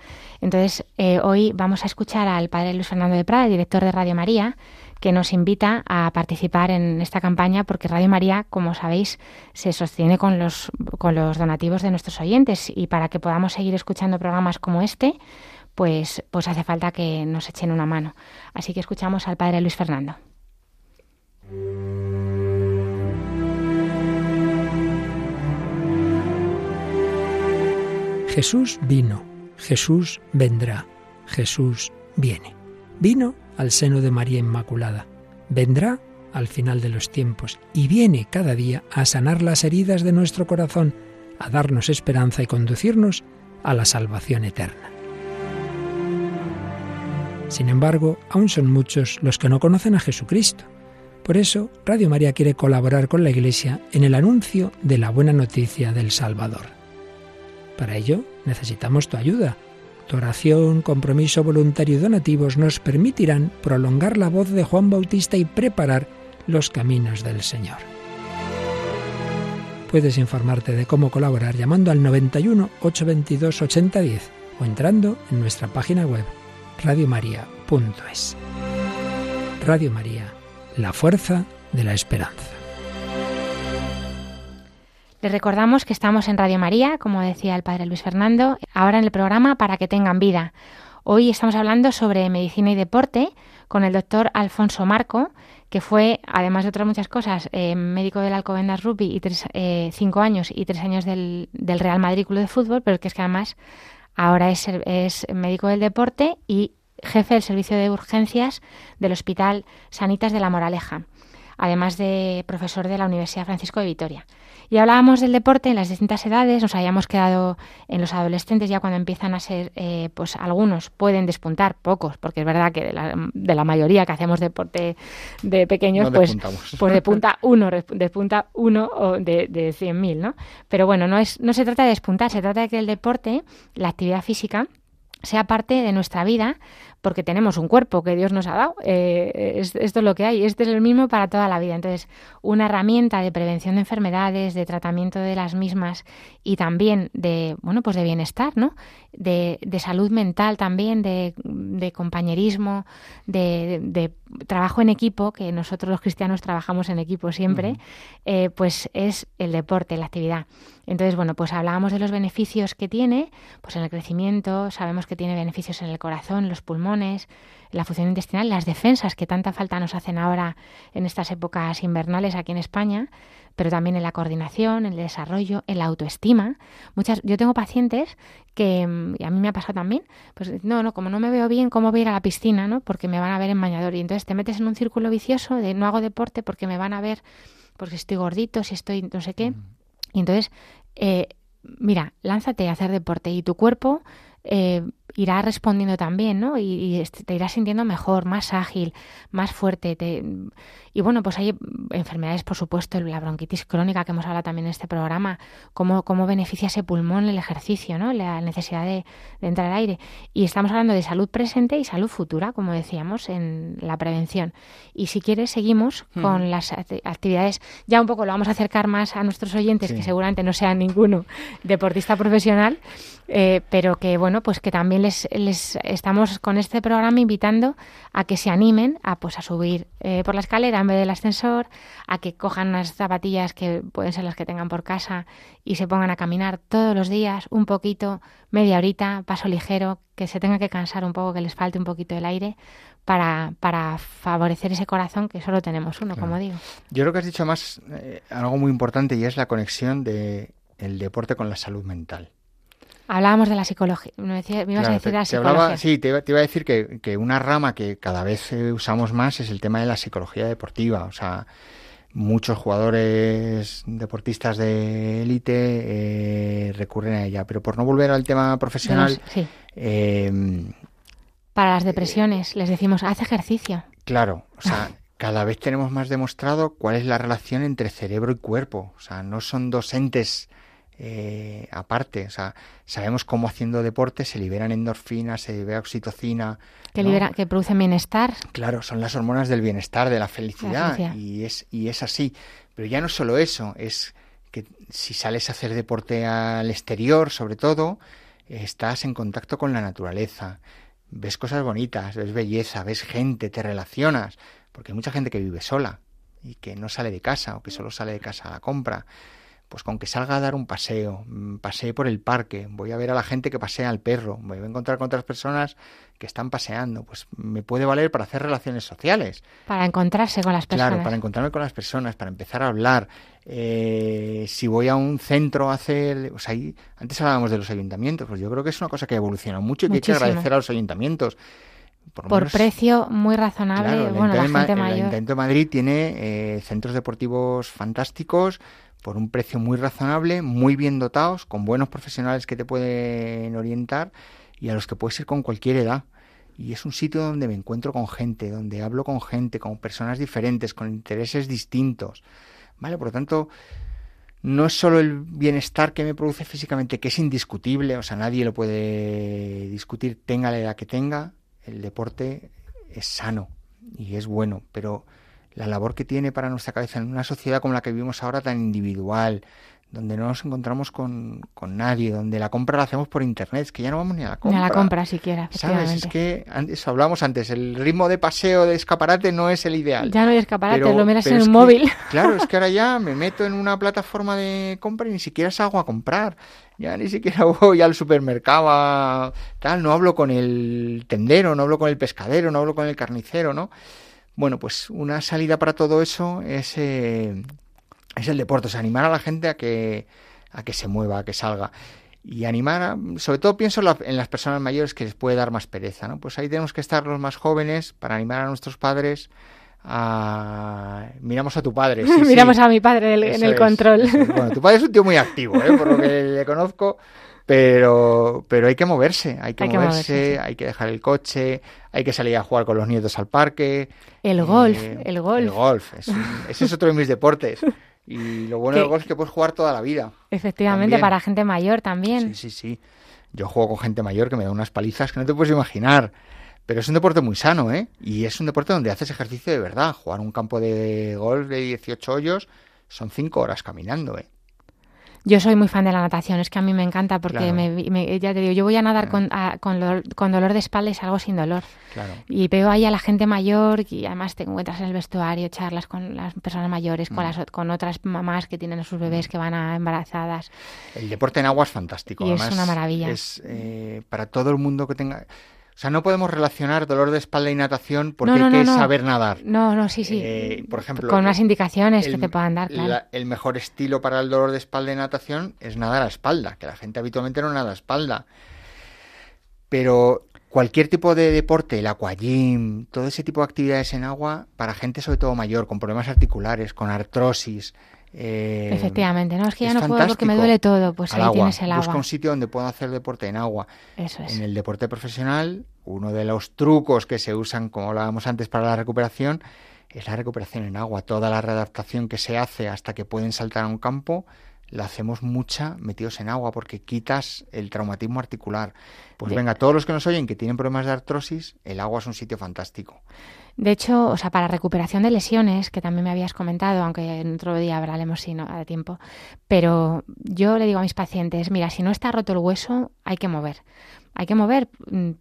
Entonces, eh, hoy vamos a escuchar al Padre Luis Fernando de Prada, director de Radio María, que nos invita a participar en esta campaña porque Radio María, como sabéis, se sostiene con los, con los donativos de nuestros oyentes y para que podamos seguir escuchando programas como este, pues, pues hace falta que nos echen una mano. Así que escuchamos al Padre Luis Fernando. Jesús vino, Jesús vendrá, Jesús viene. Vino al seno de María Inmaculada. Vendrá al final de los tiempos y viene cada día a sanar las heridas de nuestro corazón, a darnos esperanza y conducirnos a la salvación eterna. Sin embargo, aún son muchos los que no conocen a Jesucristo. Por eso, Radio María quiere colaborar con la Iglesia en el anuncio de la buena noticia del Salvador. Para ello, necesitamos tu ayuda tu oración, compromiso voluntario y donativos nos permitirán prolongar la voz de Juan Bautista y preparar los caminos del Señor. Puedes informarte de cómo colaborar llamando al 91 822 8010 o entrando en nuestra página web radiomaria.es. Radio María, la fuerza de la esperanza. Les recordamos que estamos en Radio María, como decía el padre Luis Fernando, ahora en el programa Para que tengan vida. Hoy estamos hablando sobre medicina y deporte con el doctor Alfonso Marco, que fue, además de otras muchas cosas, eh, médico del Alcobendas Rugby y eh, cinco años y tres años del, Real Madrid Club de Fútbol, pero que es que además ahora es, es médico del deporte y jefe del servicio de urgencias del Hospital Sanitas de la Moraleja, además de profesor de la Universidad Francisco de Vitoria. Y hablábamos del deporte en las distintas edades, nos habíamos quedado en los adolescentes ya cuando empiezan a ser, eh, pues algunos pueden despuntar, pocos, porque es verdad que de la, de la mayoría que hacemos deporte de pequeños, pues, pues despunta [laughs] uno, despunta uno de, de 100.000, ¿no? Pero bueno, no, es, no se trata de despuntar, se trata de que el deporte, la actividad física, sea parte de nuestra vida porque tenemos un cuerpo que Dios nos ha dado. Eh, esto es lo que hay, este es el mismo para toda la vida. Entonces, una herramienta de prevención de enfermedades, de tratamiento de las mismas y también de, bueno, pues de bienestar, ¿no? De, salud mental también, de, compañerismo, de, trabajo en equipo, que nosotros los cristianos trabajamos en equipo siempre, eh, pues es el deporte, la actividad. Entonces, bueno, pues hablábamos de los beneficios que tiene, pues en el crecimiento, sabemos que tiene beneficios en el corazón, los pulmones, la función intestinal, las defensas que tanta falta nos hacen ahora en estas épocas invernales aquí en España, pero también en la coordinación, en el desarrollo, en la autoestima. Muchas, yo tengo pacientes que, y a mí me ha pasado también, pues no, no, como no me veo bien, ¿cómo voy a ir a la piscina? ¿no? Porque me van a ver en bañador. Y entonces te metes en un círculo vicioso de no hago deporte porque me van a ver, porque estoy gordito, si estoy no sé qué. Y entonces, eh, mira, lánzate a hacer deporte y tu cuerpo eh, irá respondiendo también, ¿no? Y, te irás sintiendo mejor, más ágil, más fuerte. Te, y bueno, pues hay enfermedades, por supuesto, la bronquitis crónica que hemos hablado también en este programa, cómo, cómo beneficia ese pulmón el ejercicio, ¿no? La necesidad de, entrar al aire. Y estamos hablando de salud presente y salud futura, como decíamos, en la prevención. Y si quieres, seguimos con las actividades. Ya un poco lo vamos a acercar más a nuestros oyentes, que seguramente no sean ninguno deportista profesional, eh, pero que bueno, pues que también les, les estamos con este programa invitando a que se animen a pues a subir eh, por la escalera en vez del ascensor, a que cojan unas zapatillas que pueden ser las que tengan por casa y se pongan a caminar todos los días, un poquito, media horita, paso ligero, que se tenga que cansar un poco, que les falte un poquito el aire para, para favorecer ese corazón que solo tenemos uno, como digo. Yo creo que has dicho más eh, algo muy importante y es la conexión de el deporte con la salud mental. Hablábamos de la psicología. Me, ibas a decir la psicología. sí, te iba, a decir que, que, una rama que cada vez eh, usamos más es el tema de la psicología deportiva. O sea, muchos jugadores deportistas de élite eh, recurren a ella. Pero por no volver al tema profesional. Em, Para las depresiones, les decimos, haz ejercicio. Claro, o sea. [laughs] cada vez tenemos más demostrado cuál es la relación entre cerebro y cuerpo. O sea, no son dos entes eh, aparte. O sea, sabemos cómo haciendo deporte se liberan endorfinas, se libera oxitocina. Que, libera, que producen bienestar. Claro, son las hormonas del bienestar, de la felicidad, Y, es, y es así. Pero ya no solo eso, es que si sales a hacer deporte al exterior, sobre todo, estás en contacto con la naturaleza. Ves cosas bonitas, ves belleza, ves gente, te relacionas. Porque hay mucha gente que vive sola y que no sale de casa o que solo sale de casa a la compra pues con que salga a dar un paseo, mm, pasee por el parque, voy a ver a la gente que pasea al perro, voy a encontrar con otras personas que están paseando, pues me puede valer para hacer relaciones sociales. Para encontrarse con las personas. Claro, para encontrarme con las personas, para empezar a hablar. Eh, si voy a un centro a hacer... O sea, antes hablábamos de los ayuntamientos, pues yo creo que es una cosa que ha evolucionado mucho y que hay que agradecer a los ayuntamientos. Por, precio muy razonable, bueno, la gente mayor. El Ayuntamiento de Madrid tiene eh, centros deportivos fantásticos, por un precio muy razonable, muy bien dotados, con buenos profesionales que te pueden orientar y a los que puedes ir con cualquier edad. Y es un sitio donde me encuentro con gente, donde hablo con gente, con personas diferentes, con intereses distintos. ¿Vale? Por lo tanto, no es solo el bienestar que me produce físicamente, que es indiscutible, o sea, nadie lo puede discutir, tenga la edad que tenga, el deporte es sano y es bueno, pero la labor que tiene para nuestra cabeza en una sociedad como la que vivimos ahora tan individual, donde no nos encontramos con, nadie, donde la compra la hacemos por internet, es que ya no vamos ni a la compra. Ni a la compra siquiera, ¿Sabes? Es que eso hablamos antes, el ritmo de paseo de escaparate no es el ideal. Ya no hay escaparate, lo miras en un móvil. [laughs] Claro, es que ahora ya me [laughs] meto en una plataforma de compra y ni siquiera salgo a comprar. Ya ni siquiera [laughs] voy al supermercado, tal, no hablo con el tendero, no hablo con el pescadero, no hablo con el carnicero, ¿no? Bueno, pues una salida para todo eso es, eh, es el deporte, es animar a la gente a que, a que se mueva, a que salga. Y animar, sobre todo pienso en las personas mayores que les puede dar más pereza, ¿no? Pues ahí tenemos que estar los más jóvenes para animar a nuestros padres Miramos a tu padre. [laughs] Miramos a mi padre en el control. Bueno, tu padre es un tío muy activo, ¿eh? por lo que [laughs] le conozco. Pero, pero hay que moverse, hay que, moverse, hay que dejar el coche, hay que salir a jugar con los nietos al parque. El golf, eh, el golf. El golf, ese es otro de mis deportes. [laughs] Y lo bueno del golf es que puedes jugar toda la vida. Efectivamente, para gente mayor también. Sí, sí, sí. Yo juego con gente mayor que me da unas palizas que no te puedes imaginar. Pero es un deporte muy sano, ¿eh? Y es un deporte donde haces ejercicio de verdad. Jugar un campo de golf de 18 hoyos son 5 horas caminando, ¿eh? Yo soy muy fan de la natación, es que a mí me encanta porque me, ya te digo, yo voy a nadar con, con, dolor, de espalda y salgo sin dolor. Y veo ahí a la gente mayor y además te encuentras en el vestuario, charlas con las personas mayores, con, mm. las, con otras mamás que tienen a sus bebés mm. que van a embarazadas. El deporte en agua es fantástico. Y es una maravilla. Es eh, para todo el mundo que tenga o sea, no podemos relacionar dolor de espalda y natación porque hay que saber nadar. No, no, sí, sí. Eh, por ejemplo, con unas indicaciones que te puedan dar. Claro. el mejor estilo para el dolor de espalda y natación es nadar a espalda, que la gente habitualmente no nada a espalda. Pero cualquier tipo de deporte, el aquagym, todo ese tipo de actividades en agua, para gente sobre todo mayor, con problemas articulares, con artrosis, Eh, Efectivamente, no es que ya no puedo porque me duele todo, pues ahí tienes el agua. Busca un sitio donde pueda hacer deporte en agua. Eso es. En el deporte profesional, uno de los trucos que se usan, como hablábamos antes, para la recuperación, es la recuperación en agua. Toda la readaptación que se hace hasta que pueden saltar a un campo, la hacemos mucha metidos en agua porque quitas el traumatismo articular. Pues venga, todos los que nos oyen que tienen problemas de artrosis, el agua es un sitio fantástico. De hecho, o sea, para recuperación de lesiones, que también me habías comentado, aunque en otro día hablaremos si no da tiempo, pero yo le digo a mis pacientes, mira, si no está roto el hueso, hay que mover. Hay que mover mm,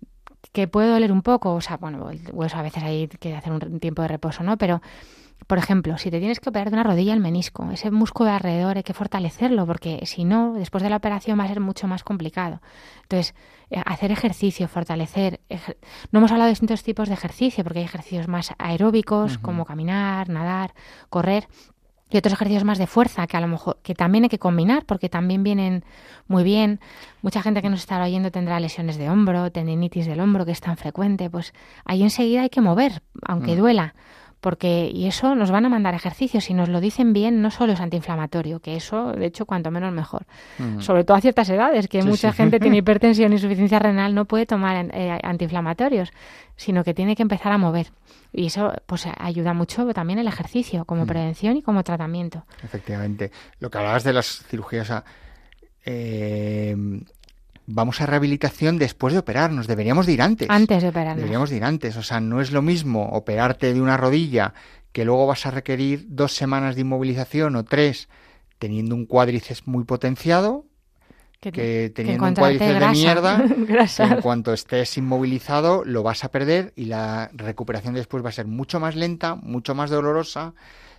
que puede doler un poco, o sea, bueno, el hueso a veces hay que hacer un tiempo de reposo, ¿no? Pero por ejemplo, si te tienes que operar de una rodilla el menisco, ese músculo de alrededor hay que fortalecerlo porque si no, después de la operación va a ser mucho más complicado. Entonces, eh, hacer ejercicio, fortalecer. No hemos hablado de distintos tipos de ejercicio porque hay ejercicios más aeróbicos como caminar, nadar, correr y otros ejercicios más de fuerza que a lo mejor que también hay que combinar porque también vienen muy bien. Mucha gente que nos está oyendo tendrá lesiones de hombro, tendinitis del hombro que es tan frecuente, pues ahí enseguida hay que mover, aunque mm. duela porque y eso nos van a mandar ejercicios si nos lo dicen bien no solo es antiinflamatorio que eso de hecho cuanto menos mejor. Sobre todo a ciertas edades que mucha gente tiene [laughs] hipertensión y insuficiencia renal no puede tomar eh, antiinflamatorios sino que tiene que empezar a mover. Y eso pues ayuda mucho también el ejercicio como prevención y como tratamiento. Efectivamente. Lo que hablabas de las cirugías eh, vamos a rehabilitación después de operarnos, deberíamos de ir antes. Antes de operarnos. Deberíamos de ir antes, o sea, no es lo mismo operarte de una rodilla que luego vas a requerir dos semanas de inmovilización o tres teniendo un cuádriceps muy potenciado que, teniendo un cuádriceps de mierda, [laughs] en cuanto estés inmovilizado lo vas a perder y la recuperación después va a ser mucho más lenta, mucho más dolorosa,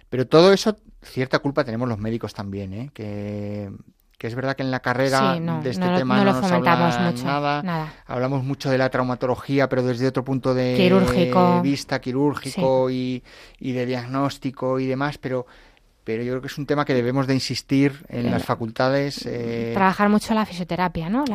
pero todo eso, cierta culpa tenemos los médicos también, ¿eh? que que es verdad que en la carrera de este tema no, nos hablamos mucho, nada. Hablamos mucho de la traumatología, pero desde otro punto de vista quirúrgico y, y, de diagnóstico y demás, pero pero yo creo que es un tema que debemos de insistir en las facultades. Eh... Trabajar mucho la fisioterapia, ¿no?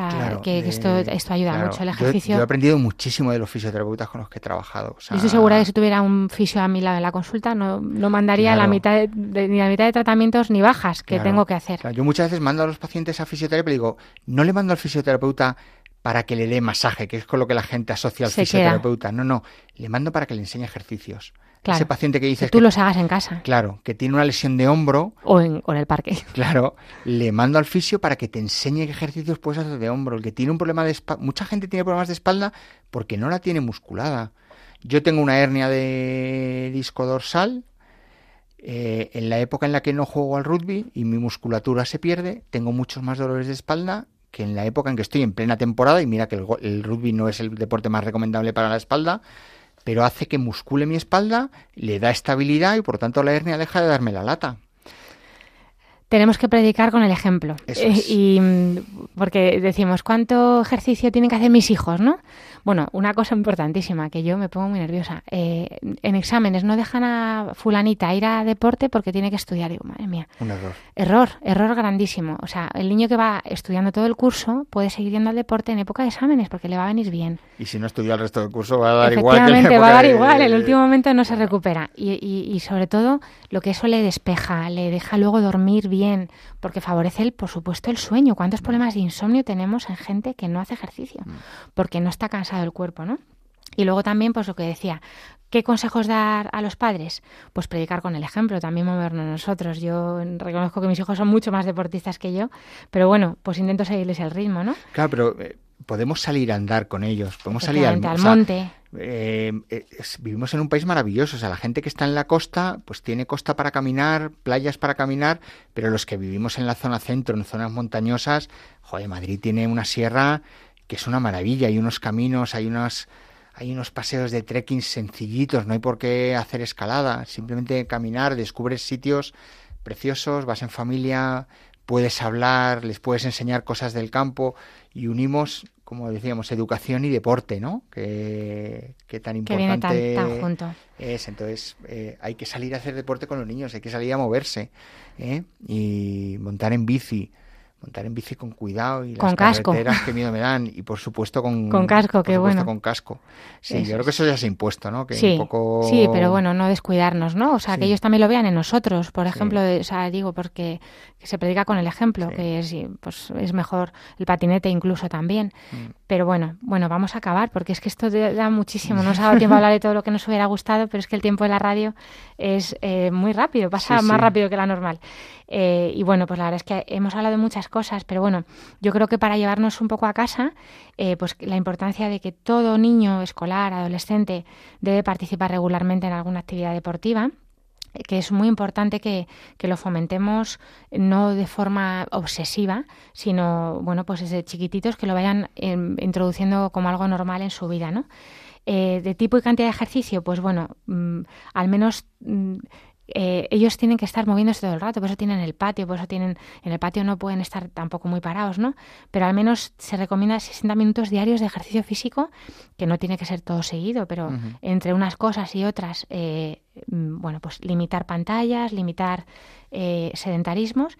que, esto, esto ayuda mucho, el ejercicio. Yo, he aprendido muchísimo de los fisioterapeutas con los que he trabajado. yo estoy segura que si tuviera un fisio a mi lado en la consulta, no, no mandaría la mitad de, ni la mitad de tratamientos ni bajas que tengo que hacer. Yo muchas veces mando a los pacientes a fisioterapia y digo, no le mando al fisioterapeuta para que le dé masaje, que es con lo que la gente asocia al fisioterapeuta. No, no, le mando para que le enseñe ejercicios. Ese paciente que dice que tú los hagas en casa. Claro, que tiene una lesión de hombro. O en, el parque. [laughs] Claro, le mando al fisio para que te enseñe qué ejercicios puedes hacer de hombro. El que tiene un problema de espalda. Mucha gente tiene problemas de espalda porque no la tiene musculada. Yo tengo una hernia de disco dorsal. Eh, en la época en la que no juego al rugby y mi musculatura se pierde, tengo muchos más dolores de espalda que en la época en que estoy en plena temporada, y mira que el rugby no es el deporte más recomendable para la espalda, pero hace que muscule mi espalda, le da estabilidad y por tanto la hernia deja de darme la lata. Tenemos que predicar con el ejemplo. Eh, y mm, porque decimos, ¿cuánto ejercicio tienen que hacer mis hijos, no? Bueno, una cosa importantísima, que yo me pongo muy nerviosa. Eh, en exámenes no dejan a fulanita ir a deporte porque tiene que estudiar. Digo, madre mía. Un error. Error, error grandísimo. O sea, el niño que va estudiando todo el curso puede seguir yendo al deporte en época de exámenes porque le va a venir bien. Y si no estudia el resto del curso va a dar igual. Que va a dar igual. En el último momento no se recupera. Y, y, y sobre todo, lo que eso le despeja, le deja luego dormir bien, porque favorece, el, por supuesto, el sueño. ¿Cuántos problemas de insomnio tenemos en gente que no hace ejercicio? Mm. Porque no está cansado del cuerpo, ¿no? Y luego también, pues lo que decía, ¿qué consejos dar a los padres? Pues predicar con el ejemplo, también movernos nosotros. Yo reconozco que mis hijos son mucho más deportistas que yo, pero bueno, pues intento seguirles el ritmo, ¿no? Claro, pero eh, podemos salir a andar con ellos, podemos salir al, monte. Eh, vivimos en un país maravilloso, o sea, la gente que está en la costa, pues tiene costa para caminar, playas para caminar, pero los que vivimos en la zona centro, en zonas montañosas, joder, Madrid tiene una sierra que es una maravilla, hay unos caminos, hay unos, hay unos paseos de trekking sencillitos, no hay por qué hacer escalada, simplemente caminar, descubres sitios preciosos, vas en familia, puedes hablar, les puedes enseñar cosas del campo y unimos, como decíamos, educación y deporte, ¿no? Que, tan importante es. Entonces, eh, hay que salir a hacer deporte con los niños, hay que salir a moverse ¿eh? y montar en bici, montar en bici con cuidado y con las casco. carreteras que miedo me dan y por supuesto con [laughs] con casco, supuesto bueno. con casco. Sí, Eso yo creo que eso ya se ha impuesto, ¿no? Que sí, un poco sí, pero bueno, no descuidarnos, ¿no? O sea, que ellos también lo vean en nosotros, por ejemplo, o sea, digo, porque que se predica con el ejemplo, Sí. que es, pues, es mejor el patinete incluso también. Mm. Pero bueno, bueno, vamos a acabar, porque es que esto da muchísimo. No nos ha dado tiempo a hablar de todo lo que nos hubiera gustado, pero es que el tiempo de la radio es eh, muy rápido, pasa Sí, más sí. rápido que la normal. Eh, y bueno, pues la verdad es que hemos hablado de muchas cosas, pero bueno, yo creo que para llevarnos un poco a casa, eh, pues la importancia de que todo niño escolar, adolescente, debe participar regularmente en alguna actividad deportiva que es muy importante que, que lo fomentemos no de forma obsesiva, sino bueno, pues desde chiquititos que lo vayan em, introduciendo como algo normal en su vida, ¿no? Eh, de tipo y cantidad de ejercicio, pues bueno, mm, al menos mm, eh, ellos tienen que estar moviéndose todo el rato, por eso tienen el patio, por eso tienen, en el patio no pueden estar tampoco muy parados, ¿no? Pero al menos se recomienda 60 minutos diarios de ejercicio físico, que no tiene que ser todo seguido, pero entre unas cosas y otras, eh, mm, bueno, pues limitar pantallas, limitar eh, sedentarismos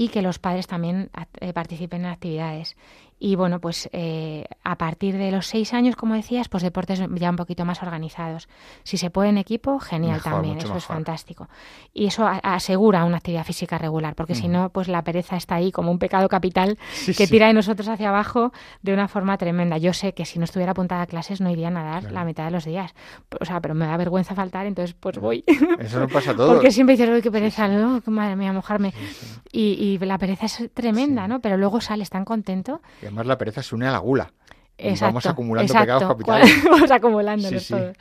y que los padres también eh, participen en actividades. Y bueno, pues eh, a partir de los seis años, como decías, pues deportes ya un poquito más organizados. Si se puede en equipo, genial Mejor, también, eso es fantástico. Y eso a- asegura una actividad física regular, porque si no, pues la pereza está ahí como un pecado capital [laughs] Sí, que sí. tira de nosotros hacia abajo de una forma tremenda. Yo sé que si no estuviera apuntada a clases no iría a nadar Claro. la mitad de los días. O sea, pero me da vergüenza faltar, entonces pues voy. Eso no pasa a [laughs] todos. Porque siempre dices, uy, qué pereza, ¿no? Madre mía, mojarme. Sí, sí. Y, y la pereza es tremenda, Sí. ¿no? Pero luego sales tan contento. Y además la pereza se une a la gula. Exacto, vamos acumulando exacto. pecados capitales. [laughs] Vamos acumulándolos Sí, sí. todos.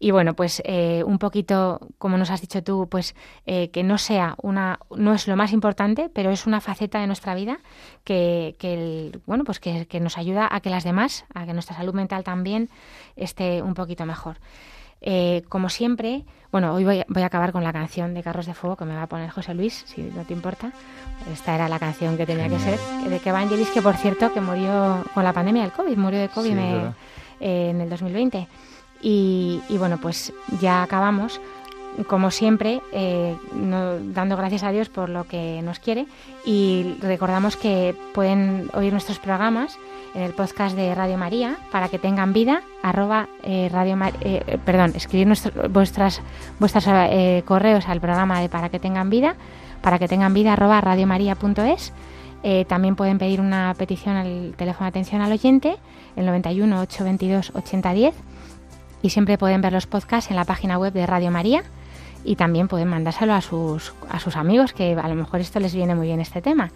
Y bueno, pues eh, un poquito, como nos has dicho tú, pues eh, que no sea una, no es lo más importante, pero es una faceta de nuestra vida que, que el- bueno, pues que, que nos ayuda a que las demás, a que nuestra salud mental también esté un poquito mejor. Eh, como siempre, bueno, hoy voy, voy a acabar con la canción de Carros de Fuego que me va a poner José Luis, si no te importa. Esta era la canción que tenía que ser, de que Evangelis, que por cierto, que murió con la pandemia del COVID, murió de COVID Sí, me- eh, en el 2020. Y, y bueno, pues ya acabamos, como siempre, eh, dando gracias a Dios por lo que nos quiere. Y recordamos que pueden oír nuestros programas en el podcast de Radio María para que tengan vida, arroba eh, Radio eh, eh, perdón, escribir nuestro- vuestras, vuestros eh, correos al programa de para que tengan vida, para que tengan vida, arroba radiomaria.es. También pueden pedir una petición al teléfono de atención al oyente, el 91 822 8010. Y siempre pueden ver los podcasts en la página web de Radio María. Y también pueden mandárselo a sus, a sus amigos, que a lo mejor esto les viene muy bien este tema.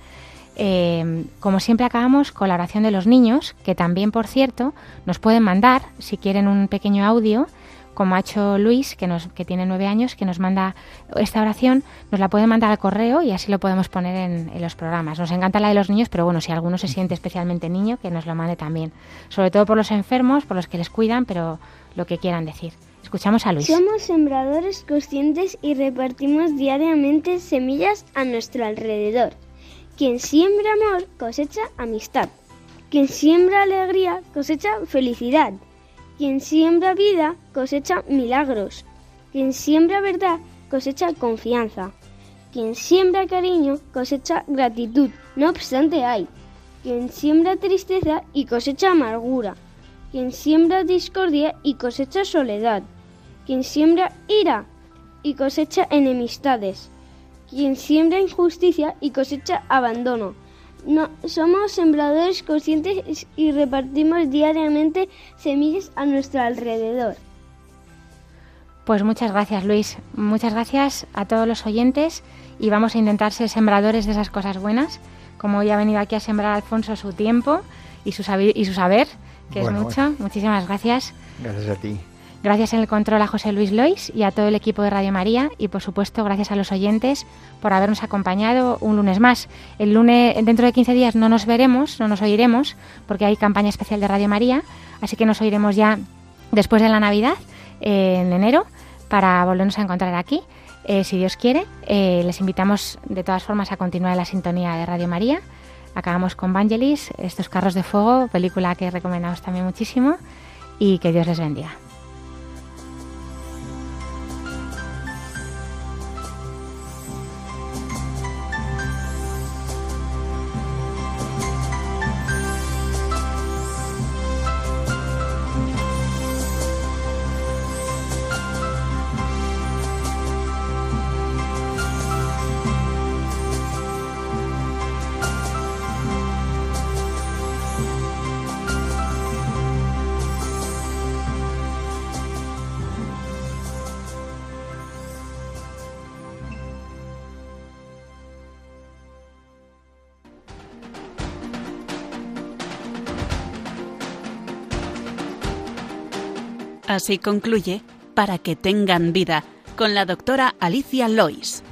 Eh, como siempre acabamos con la oración de los niños, que también, por cierto, nos pueden mandar, si quieren un pequeño audio, como ha hecho Luis, que, nos, que tiene nueve años, que nos manda esta oración, nos la pueden mandar al correo y así lo podemos poner en, en los programas. Nos encanta la de los niños, pero bueno, si alguno se siente especialmente niño, que nos lo mande también. Sobre todo por los enfermos, por los que les cuidan, pero lo que quieran decir. Escuchamos a Luis. Somos sembradores conscientes y repartimos diariamente semillas a nuestro alrededor. Quien siembra amor cosecha amistad. Quien siembra alegría cosecha felicidad. Quien siembra vida cosecha milagros. Quien siembra verdad cosecha confianza. Quien siembra cariño cosecha gratitud. No obstante hay. Quien siembra tristeza y cosecha amargura. Quien siembra discordia y cosecha soledad. Quien siembra ira y cosecha enemistades. Quien siembra injusticia y cosecha abandono. No, somos sembradores conscientes y repartimos diariamente semillas a nuestro alrededor. Pues muchas gracias, Luis. Muchas gracias a todos los oyentes y vamos a intentar ser sembradores de esas cosas buenas, como hoy ha venido aquí a sembrar Alfonso su tiempo y su, y su saber, que Bueno, es mucho. Muchísimas gracias. Gracias a ti. Gracias en el control a José Luis Lois y a todo el equipo de Radio María y por supuesto gracias a los oyentes por habernos acompañado un lunes más. El lunes, dentro de 15 días no nos veremos, no nos oiremos porque hay campaña especial de Radio María, así que nos oiremos ya después de la Navidad, eh, en enero, para volvernos a encontrar aquí. Eh, si Dios quiere, Eh, les invitamos de todas formas a continuar la sintonía de Radio María. Acabamos con Vangelis, estos carros de fuego, película que recomendamos también muchísimo y que Dios les bendiga. Así concluye Para que tengan vida con la doctora Alicia Lois.